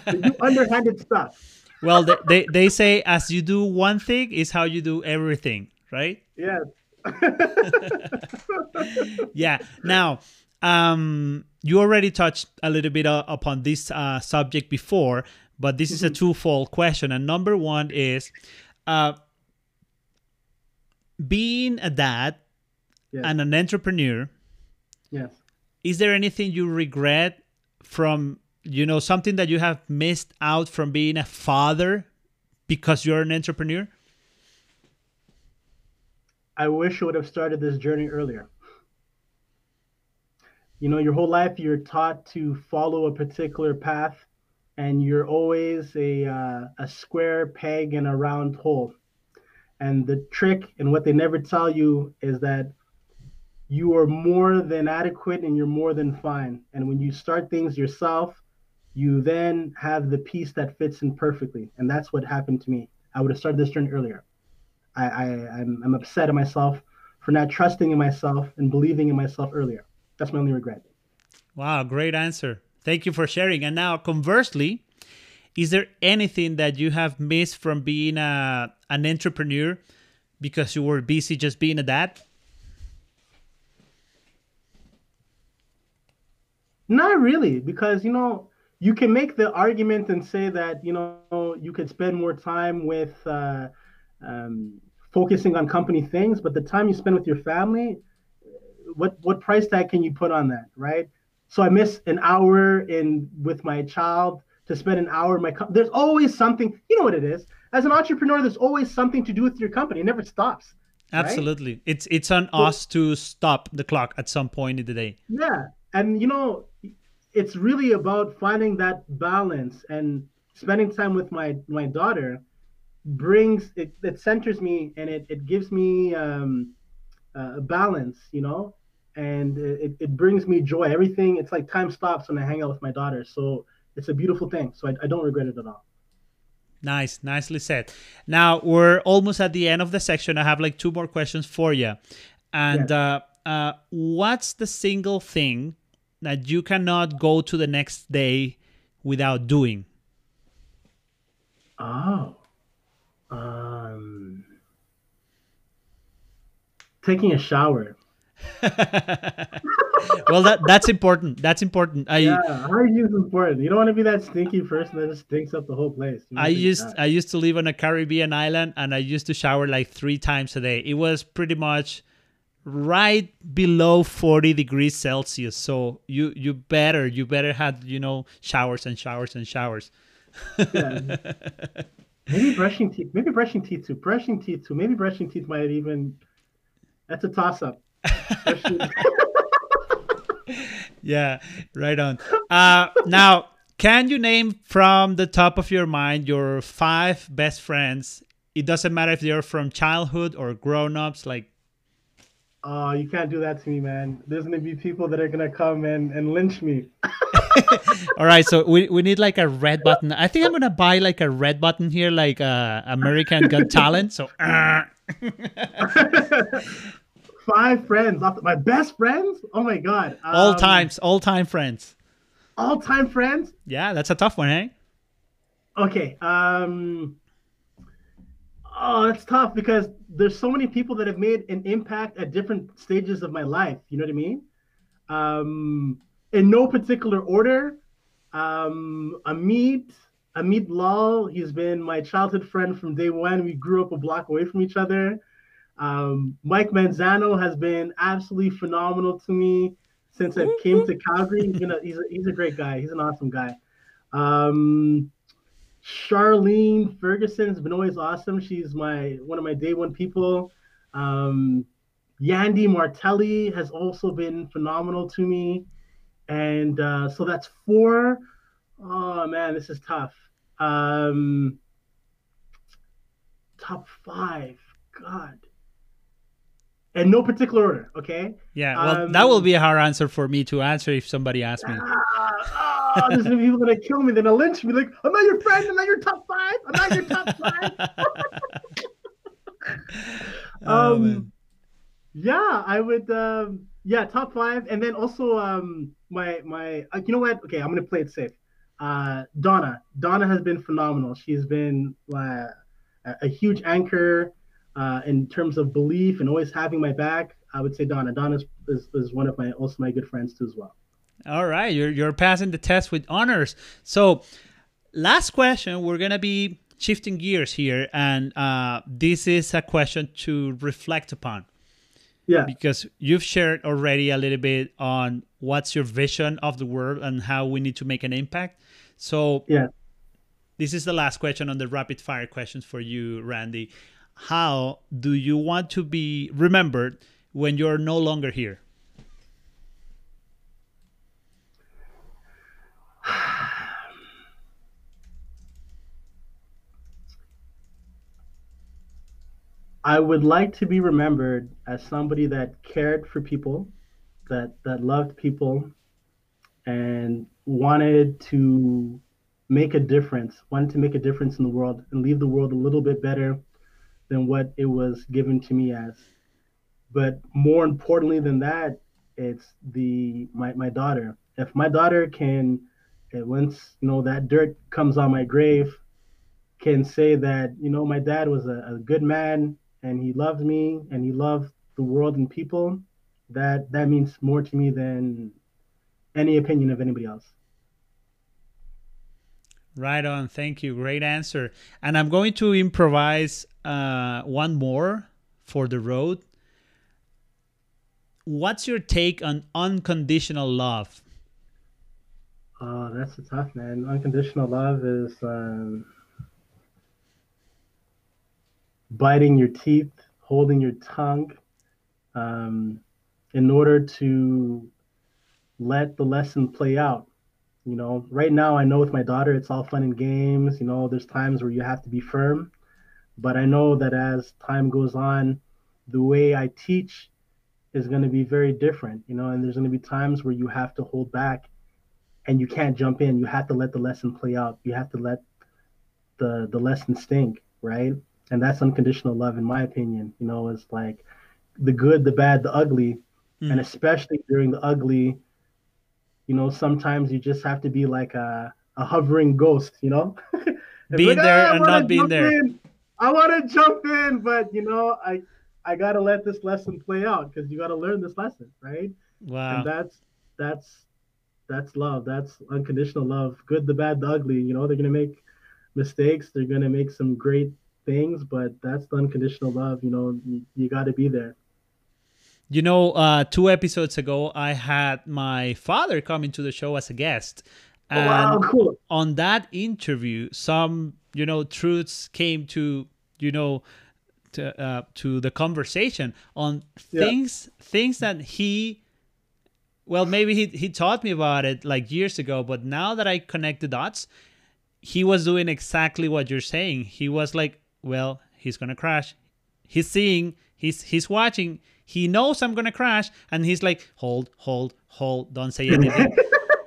They do [laughs] underhanded stuff. well, they, they they say as you do one thing is how you do everything, right? Yes. yeah. [laughs] Now, um, you already touched a little bit uh, upon this uh, subject before, but this is a twofold question. And number one is, uh, being a dad yes. and an entrepreneur. yes. Is there anything you regret from you know something that you have missed out from being a father because you're an entrepreneur? I wish I would have started this journey earlier. You know, your whole life you're taught to follow a particular path, and you're always a uh, a square peg in a round hole. And the trick and what they never tell you is that you are more than adequate and you're more than fine. And when you start things yourself, you then have the piece that fits in perfectly. And that's what happened to me. I would have started this journey earlier. I, I I'm, I'm upset at myself for not trusting in myself and believing in myself earlier. That's my only regret. Wow, great answer. Thank you for sharing. And now, conversely, is there anything that you have missed from being a, an entrepreneur because you were busy just being a dad? Not really, because you know you can make the argument and say that you know you could spend more time with uh, um, focusing on company things, but the time you spend with your family, what what price tag can you put on that, right? So I miss an hour in with my child to spend an hour in my. Com- there's always something. You know what it is. As an entrepreneur, there's always something to do with your company. It never stops. right? Absolutely. It's it's on us to stop the clock at some point in the day. Yeah, and you know, it's really about finding that balance and spending time with my my daughter brings it, it centers me and it, it gives me um, uh, a balance, you know, and it, it brings me joy. Everything it's like time stops when I hang out with my daughter, so it's a beautiful thing. So I, I don't regret it at all. Nice, nicely said. Now we're almost at the end of the section. I have like two more questions for you. And uh, uh, what's the single thing that you cannot go to the next day without doing? Oh, um, taking a shower. [laughs] well, that that's important. That's important. I Yeah, hygiene is important. You don't want to be that stinky person that just stinks up the whole place. I used that. I used to live on a Caribbean island and I used to shower like three times a day. It was pretty much right below 40 degrees Celsius. So you you better you better have you know showers and showers and showers. [laughs] Yeah. Maybe brushing teeth. Maybe brushing teeth too. Brushing teeth too. Maybe brushing teeth might even. That's a toss up. [laughs] [laughs] Yeah, right on. Uh, now, can you name from the top of your mind your five best friends? It doesn't matter if they're from childhood or grown ups. Like, oh, you can't do that to me, man. There's gonna be people that are gonna come and, and lynch me. [laughs] all right, so we, we need like a red button. I think I'm gonna buy like a red button here, like uh, American Got [laughs] Talent. So, uh, [laughs] Five friends. My best friends. Oh my god. all Um, times, all time friends. All time friends. Yeah, that's a tough one, hey. Okay. Um. Oh, that's tough because there's so many people that have made an impact at different stages of my life. You know what I mean? Um, in no particular order. Um, Amit, Amit Lal, he's been my childhood friend from day one. We grew up a block away from each other. Um, Mike Manzano has been absolutely phenomenal to me since I came to [laughs] Calgary. He's, been a, he's, a, he's a great guy. He's an awesome guy. Um, Charlene Ferguson has been always awesome. She's my one of my day one people. Um, Yandy Martelli has also been phenomenal to me, and uh, so that's four. Oh man, this is tough. Um, top five, God, And no particular order. Okay. Yeah, well, Um, that will be a hard answer for me to answer if somebody asks me. Ah, oh, there's gonna be people gonna kill me. They're gonna lynch me. Like, I'm not your friend. I'm not your top five. I'm not your top five. [laughs] Oh, um, man. yeah, I would. Um, yeah, top five, and then also um, my my. Uh, you know what? Okay, I'm gonna play it safe. Uh, Donna. Donna has been phenomenal. She's been uh, a, huge anchor uh, in terms of belief and always having my back. I would say Donna. Donna is, is, is one of my also my good friends too as well. All right, you're you're passing the test with honors. So, last question, we're gonna be shifting gears here, and uh, this is a question to reflect upon Yeah. because you've shared already a little bit on what's your vision of the world and how we need to make an impact. So, Yeah. this is the last question on the rapid fire questions for you, Randy. How do you want to be remembered when you're no longer here? I would like to be remembered as somebody that cared for people, that that loved people, and wanted to make a difference, wanted to make a difference in the world and leave the world a little bit better than what it was given to me as. But more importantly than that, it's the my, my daughter. If my daughter can, once you know that dirt comes on my grave, can say that you know my dad was a, a good man and he loved me and he loved the world and people, that that means more to me than any opinion of anybody else. Right on. Thank you. Great answer. And I'm going to improvise uh, one more for the road. What's your take on unconditional love? Oh, that's a tough man. Unconditional love is um, biting your teeth, holding your tongue, um, in order to let the lesson play out. You know, right now I know with my daughter it's all fun and games. You know, there's times where you have to be firm, but I know that as time goes on, the way I teach is going to be very different. You know, and there's going to be times where you have to hold back and you can't jump in. You have to let the lesson play out. You have to let the the lesson stink, right? And that's unconditional love, in my opinion. You know, it's like the good, the bad, the ugly, Mm. and especially during the ugly. You know, sometimes you just have to be like a a hovering ghost. You know, [laughs] Being there "Ah, and not being there." in. I want to jump in, but you know, I I gotta let this lesson play out because you gotta learn this lesson, right? Wow. and that's that's that's love that's unconditional love good the bad the ugly you know they're gonna make mistakes they're gonna make some great things but that's the unconditional love you know you, you got to be there You know, uh, two episodes ago, I had my father come into the show as a guest. oh, wow cool on that interview, some you know truths came to you know to uh, to the conversation on Yeah. things things that he well maybe he he taught me about it like years ago, but now that I connect the dots, he was doing exactly what you're saying. He was like, well, he's gonna crash. He's seeing, he's he's watching. He knows I'm gonna crash, and he's like, hold, hold, hold, don't say anything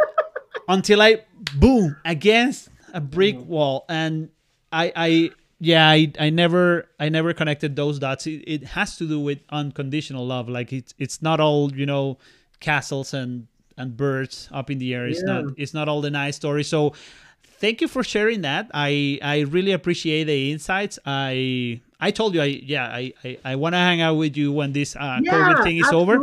[laughs] until I boom against a brick mm. wall, and I I yeah I, I never I never connected those dots. It, it has to do with unconditional love. Like it's it's not all you know castles and and birds up in the air. It's Yeah. not it's not all the nice stories. So thank you for sharing that. I I really appreciate the insights. I I told you I yeah I I, I want to hang out with you when this uh, COVID thing is over.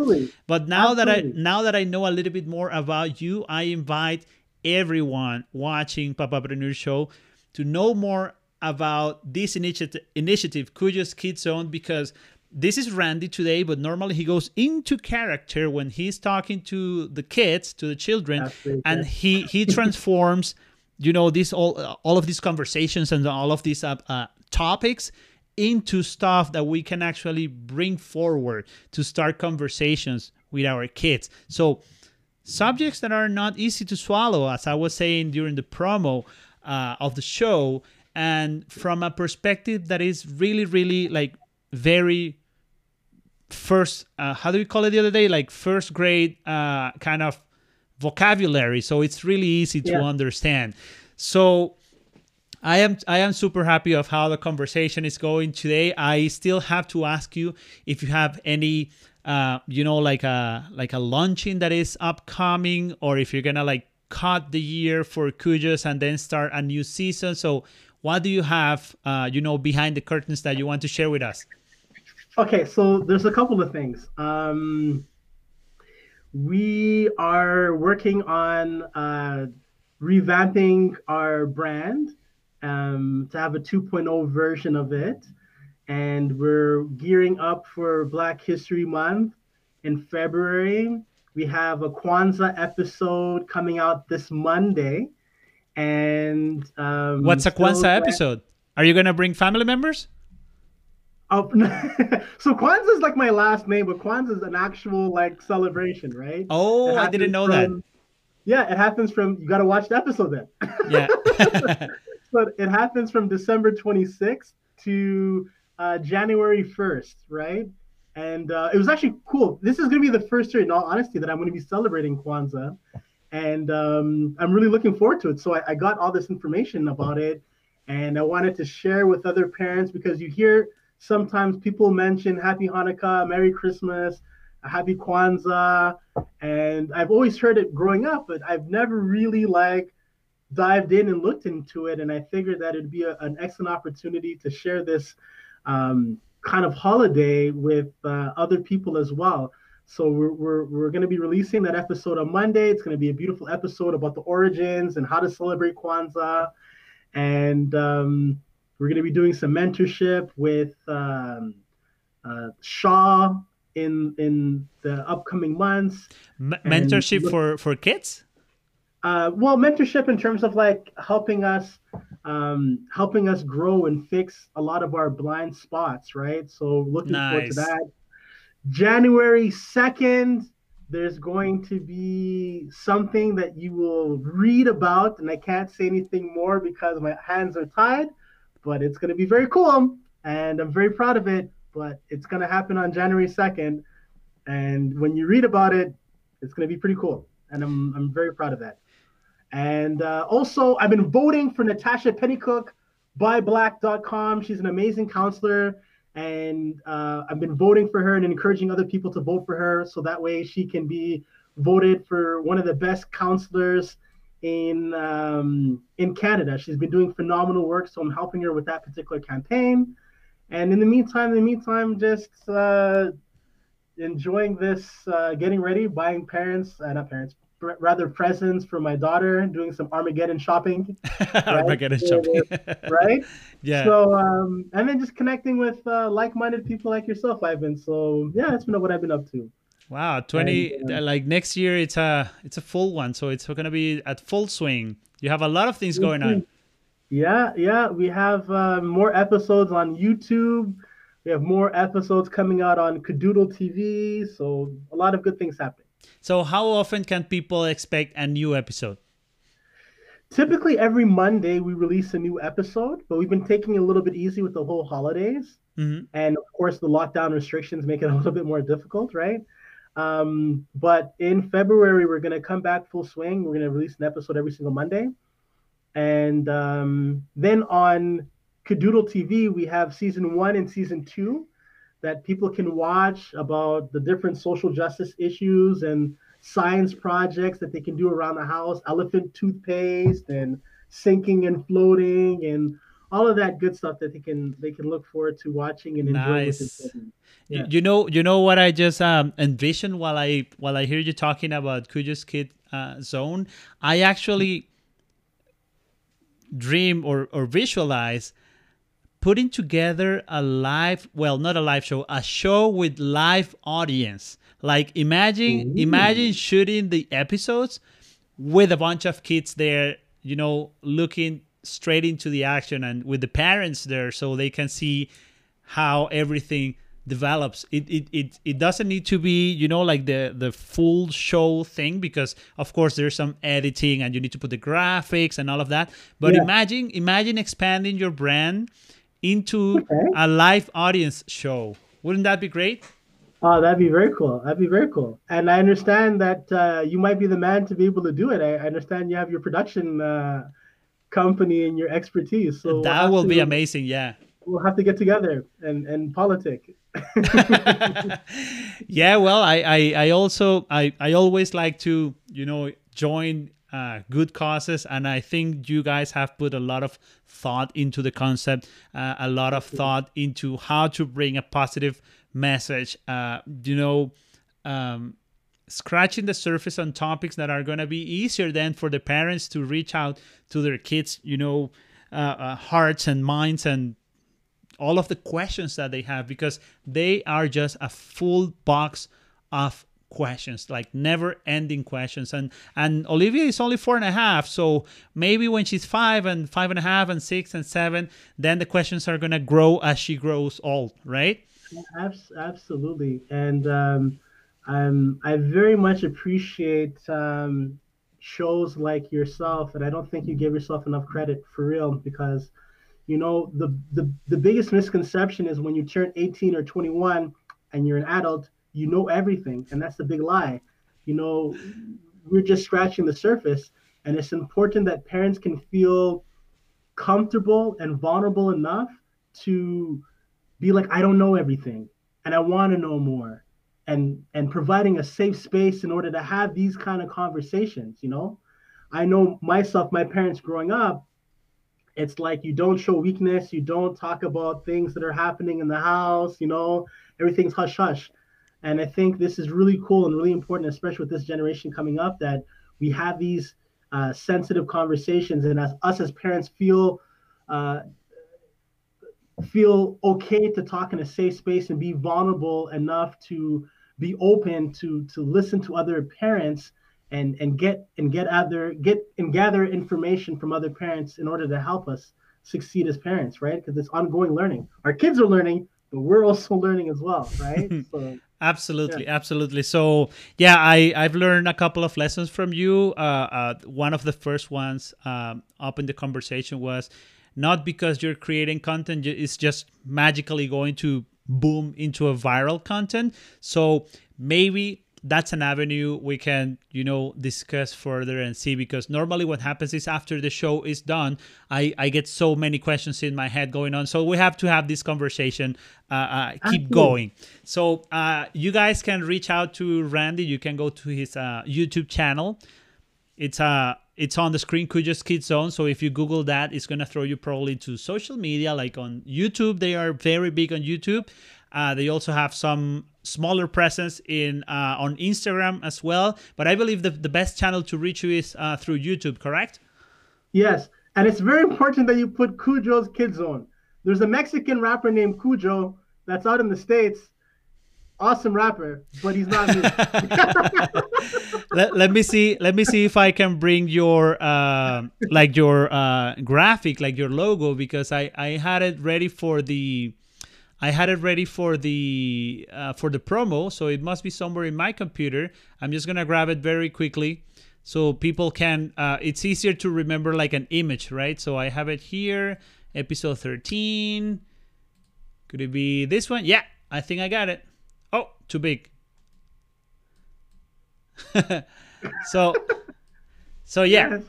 But now that I now that I know a little bit more about you, I invite everyone watching Papapreneur Show to know more about this initiative initiative, Kujo's Kid Zone, because this is Randy today, but normally he goes into character when he's talking to the kids, to the children, Absolutely. and he he [laughs] transforms, you know, this all all of these conversations and all of these uh, uh, topics into stuff that we can actually bring forward to start conversations with our kids. So subjects that are not easy to swallow, as I was saying during the promo uh, of the show, and from a perspective that is really, really like very first. Uh, how do we call it the other day? Like first grade uh, kind of vocabulary, so it's really easy to Yeah. understand. So I am I am super happy of how the conversation is going today. I still have to ask you if you have any uh, you know like a like a launching that is upcoming or if you're gonna like cut the year for Kujos and then start a new season. So what do you have uh, you know behind the curtains that you want to share with us? Okay, so there's a couple of things. Um, we are working on uh, revamping our brand um, to have a 2.0 version of it. And we're gearing up for Black History Month in February. We have a Kwanzaa episode coming out this Monday. And um, What's a Kwanzaa episode? Are you gonna bring family members? Oh, [laughs] so Kwanzaa is like my last name, but Kwanzaa is an actual like celebration, right? Oh, I didn't know that. Yeah, it happens from you got to watch the episode then. [laughs] Yeah. [laughs] but it happens from December 26th to uh, January 1st, right? And uh, it was actually cool. This is going to be the first year, in all honesty, that I'm going to be celebrating Kwanzaa. And um, I'm really looking forward to it. So I, I got all this information about it and I wanted to share with other parents because you hear sometimes people mention Happy Hanukkah, Merry Christmas, Happy Kwanzaa. And I've always heard it growing up, but I've never really like dived in and looked into it. And I figured that it'd be a, an excellent opportunity to share this um, kind of holiday with uh, other people as well. So we're, we're, we're going to be releasing that episode on Monday. It's going to be a beautiful episode about the origins and how to celebrate Kwanzaa. And um, we're going to be doing some mentorship with um, uh, Shaw in in the upcoming months. M- mentorship look- for for kids. Uh, well, mentorship in terms of like helping us, um, helping us grow and fix a lot of our blind spots, right? So looking forward to that. January second, there's going to be something that you will read about, and I can't say anything more because my hands are tied. But it's going to be very cool, and I'm very proud of it. But it's going to happen on January second, and when you read about it, it's going to be pretty cool, and I'm I'm very proud of that. And uh, also, I've been voting for Natasha Pennycook by Black.com. She's an amazing counselor, and uh, I've been voting for her and encouraging other people to vote for her, so that way she can be voted for one of the best counselors in um, in Canada. She's been doing phenomenal work, so I'm helping her with that particular campaign. And in the meantime, in the meantime, just uh, enjoying this, uh, getting ready, buying parents, uh, not parents, rather presents for my daughter, doing some Armageddon shopping, [laughs] Armageddon shopping. [laughs] right? [laughs] yeah. So, um, and then just connecting with uh, like-minded people like yourself, Ivan. So, yeah, that's been what I've been up to. Wow, 20 And, uh, uh, like next year it's a it's a full one, so it's going to be at full swing. You have a lot of things going on. Yeah, yeah, we have uh, more episodes on YouTube. We have more episodes coming out on Kidoodle TV. So, a lot of good things happening. So how often can people expect a new episode? Typically, every Monday we release a new episode, but we've been taking it a little bit easy with the whole holidays. Mhm. And of course, the lockdown restrictions make it a little bit more difficult, right? Um, but in February, we're going to come back full swing. We're going to release an episode every single Monday. And um, then on Kidoodle TV, we have season one and season two that people can watch about the different social justice issues and science projects that they can do around the house elephant toothpaste and sinking and floating and all of that good stuff that they can they can look forward to watching and enjoying Nice. Yeah. You know, you know what I just um, envisioned while I while I hear you talking about Kujo's Kid uh, Zone. I actually dream or or visualize putting together a live well not a live show a show with live audience like imagine imagine shooting the episodes with a bunch of kids there you know looking straight into the action and with the parents there so they can see how everything develops it it, it it doesn't need to be you know like the the full show thing because of course there's some editing and you need to put the graphics and all of that but Yeah. imagine imagine expanding your brand into Okay. a live audience show wouldn't that be great Oh, that'd be very cool. That'd be very cool. And I understand that uh, you might be the man to be able to do it. I, I understand you have your production uh, company and your expertise. So that we'll will to, be amazing. Yeah. We'll have to get together and and politic. [laughs] yeah. Well, I, I I also I I always like to you know join uh, good causes and i think you guys have put a lot of thought into the concept uh, a lot of thought into how to bring a positive message uh, you know um, scratching the surface on topics that are going to be easier then for the parents to reach out to their kids you know uh, uh, hearts and minds and all of the questions that they have because they are just a full box of questions like never ending questions. And and olivia is only four and a half so maybe when she's five and five and a half and six and seven then the questions are going to grow as she grows old right? Absolutely. And um, um, i very much appreciate um, shows like yourself and i don't think you give yourself enough credit for real because you know the, the the biggest misconception is when you turn 18 or 21 and you're an adult you know everything and that's the big lie. You know we're just scratching the surface and it's important that parents can feel comfortable and vulnerable enough to be like i don't know everything and i want to know more and and providing a safe space in order to have these kind of conversations you know? I know myself my parents growing up it's like you don't show weakness you don't talk about things that are happening in the house you know? Everything's hush hush. And I think this is really cool and really important, especially with this generation coming up, that we have these uh, sensitive conversations, and as us as parents feel uh, feel okay to talk in a safe space and be vulnerable enough to be open to to listen to other parents and and get and get other get and gather information from other parents in order to help us succeed as parents, right? Because it's ongoing learning. Our kids are learning, but we're also [laughs] learning as well, right? [laughs] so absolutely yeah. absolutely so yeah i i've learned a couple of lessons from you uh, uh, one of the first ones um, up in the conversation was not because you're creating content it's just magically going to boom into a viral content. So maybe that's an avenue we can you know discuss further and see because normally what happens is after the show is done i i get so many questions in my head going on. So we have to have this conversation uh, uh, keep going. So uh, you guys can reach out to randy. You can go to his uh, youtube channel. It's uh it's on the screen Kujo's Kids Zone. So if you Google that, it's gonna throw you probably to social media, like on YouTube. They are very big on YouTube. Uh, they also have some smaller presence in uh, on Instagram as well. But I believe the, the best channel to reach you is uh, through YouTube, correct? Yes, and it's very important that you put Kujo's Kids Zone. There's a Mexican rapper named Cujo that's out in the states. Awesome rapper, but he's not me. [laughs] let, let me see. Let me see if I can bring your uh, like your uh, graphic, like your logo, because I I had it ready for the I had it ready for the uh, for the promo, so it must be somewhere in my computer. I'm just gonna grab it very quickly, so people can. Uh, it's easier to remember like an image, right? So I have it here, episode 13. Could it be this one? Yeah, I think I got it. Too big. [laughs] so, so yeah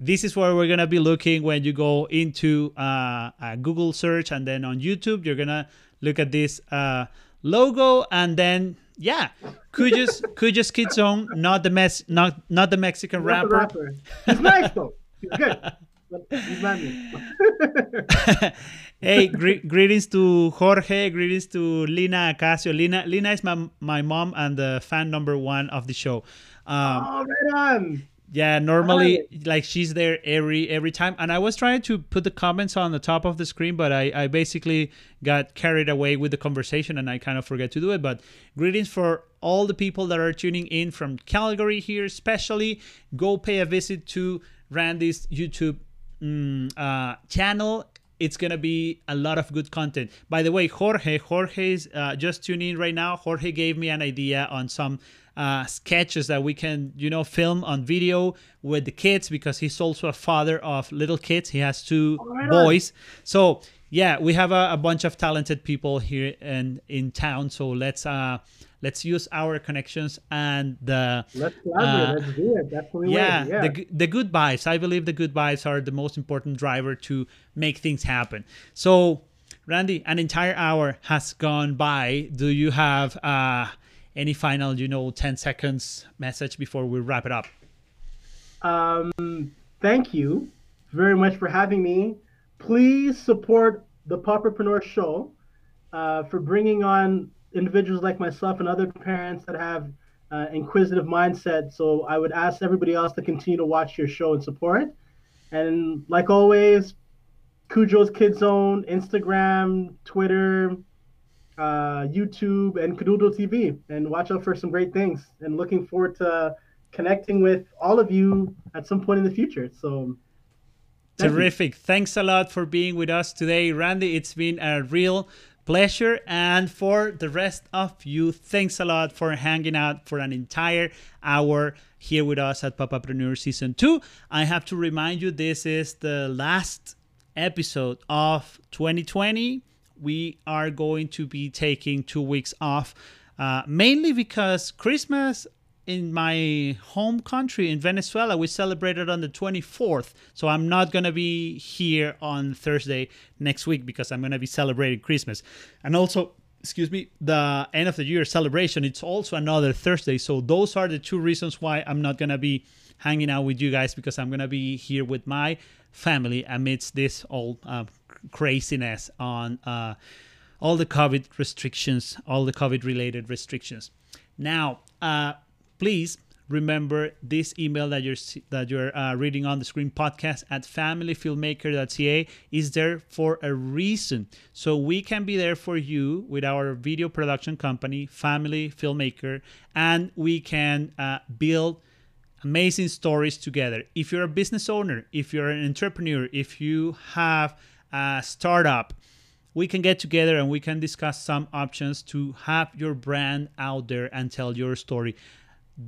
this is where we're gonna be looking when you go into uh, a Google search and then on YouTube you're gonna look at this uh, logo and then yeah Kujo's [laughs] Kujo's Kids Zone not the mess not not the Mexican not rapper. Rapper. He's nice though. He's good [laughs] hey gre- greetings to Jorge greetings to Lina Acasio Lina Lina is my, my mom and the fan number one of the show um, oh right on yeah, normally like she's there every every time, and I was trying to put the comments on the top of the screen, but I I basically got carried away with the conversation and I kind of forget to do it. But greetings for all the people that are tuning in from Calgary here, especially. Go pay a visit to Randy's YouTube um, uh, channel it's gonna be a lot of good content. By the way, Jorge, Jorge's uh, just tuning in right now. Jorge gave me an idea on some uh, sketches that we can, you know, film on video with the kids because he's also a father of little kids. He has two oh, boys. So yeah, we have a, a, bunch of talented people here in in town. So let's uh let's use our connections and the let's collaborate. Uh, let's do it. That's yeah, yeah. The the good vibes. I believe the good vibes are the most important driver to make things happen. So Randy, an entire hour has gone by. Do you have uh any final, you know, 10 seconds message before we wrap it up? Um, thank you very much for having me. Please support the Papapreneur Show uh, for bringing on individuals like myself and other parents that have uh, inquisitive mindset. So I would ask everybody else to continue to watch your show and support. And like always, Kujo's Kid Zone, Instagram, Twitter, uh, YouTube, and Kidoodle TV. And watch out for some great things. And looking forward to connecting with all of you at some point in the future. So terrific. You. Thanks a lot for being with us today, Randy. It's been a real pleasure. And for the rest of you, thanks a lot for hanging out for an entire hour here with us at Papapreneur Season 2. I have to remind you, this is the last episode of 2020. We are going to be taking two weeks off, uh, mainly because Christmas in my home country in Venezuela, we celebrated on the 24th. So I'm not going to be here on Thursday next week because I'm going to be celebrating Christmas. And also, excuse me, the end of the year celebration, it's also another Thursday. So those are the two reasons why I'm not going to be hanging out with you guys because I'm going to be here with my family amidst this all uh, craziness on uh, all the COVID restrictions, all the COVID related restrictions. Now, uh, please remember this email that you're that you're uh, reading on the screen podcast at familyfilmmaker.ca is there for a reason. So we can be there for you with our video production company family filmmaker and we can uh, build amazing stories together. If you're a business owner if you're an entrepreneur if you have a startup we can get together and we can discuss some options to have your brand out there and tell your story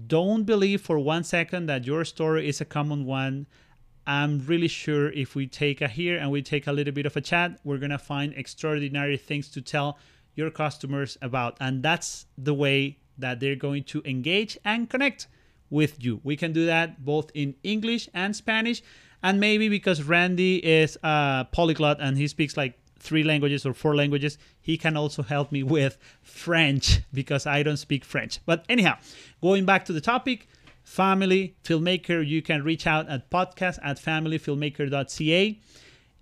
don't believe for one second that your story is a common one. I'm really sure if we take a here and we take a little bit of a chat, we're going to find extraordinary things to tell your customers about. And that's the way that they're going to engage and connect with you. We can do that both in English and Spanish. And maybe because Randy is a polyglot and he speaks like three languages or four languages, he can also help me with French because I don't speak French. But anyhow, going back to the topic, family filmmaker, you can reach out at podcast at familyfilmmaker.ca.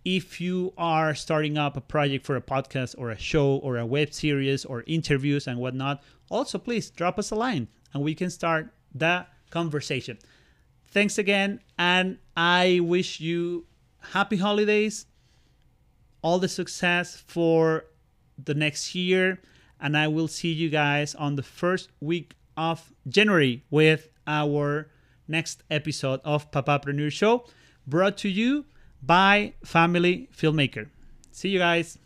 If you are starting up a project for a podcast or a show or a web series or interviews and whatnot, also please drop us a line and we can start the conversation. Thanks again, and I wish you happy holidays all the success for the next year. And I will see you guys on the first week of January with our next episode of Papapreneur Show, brought to you by Family Filmmaker. See you guys.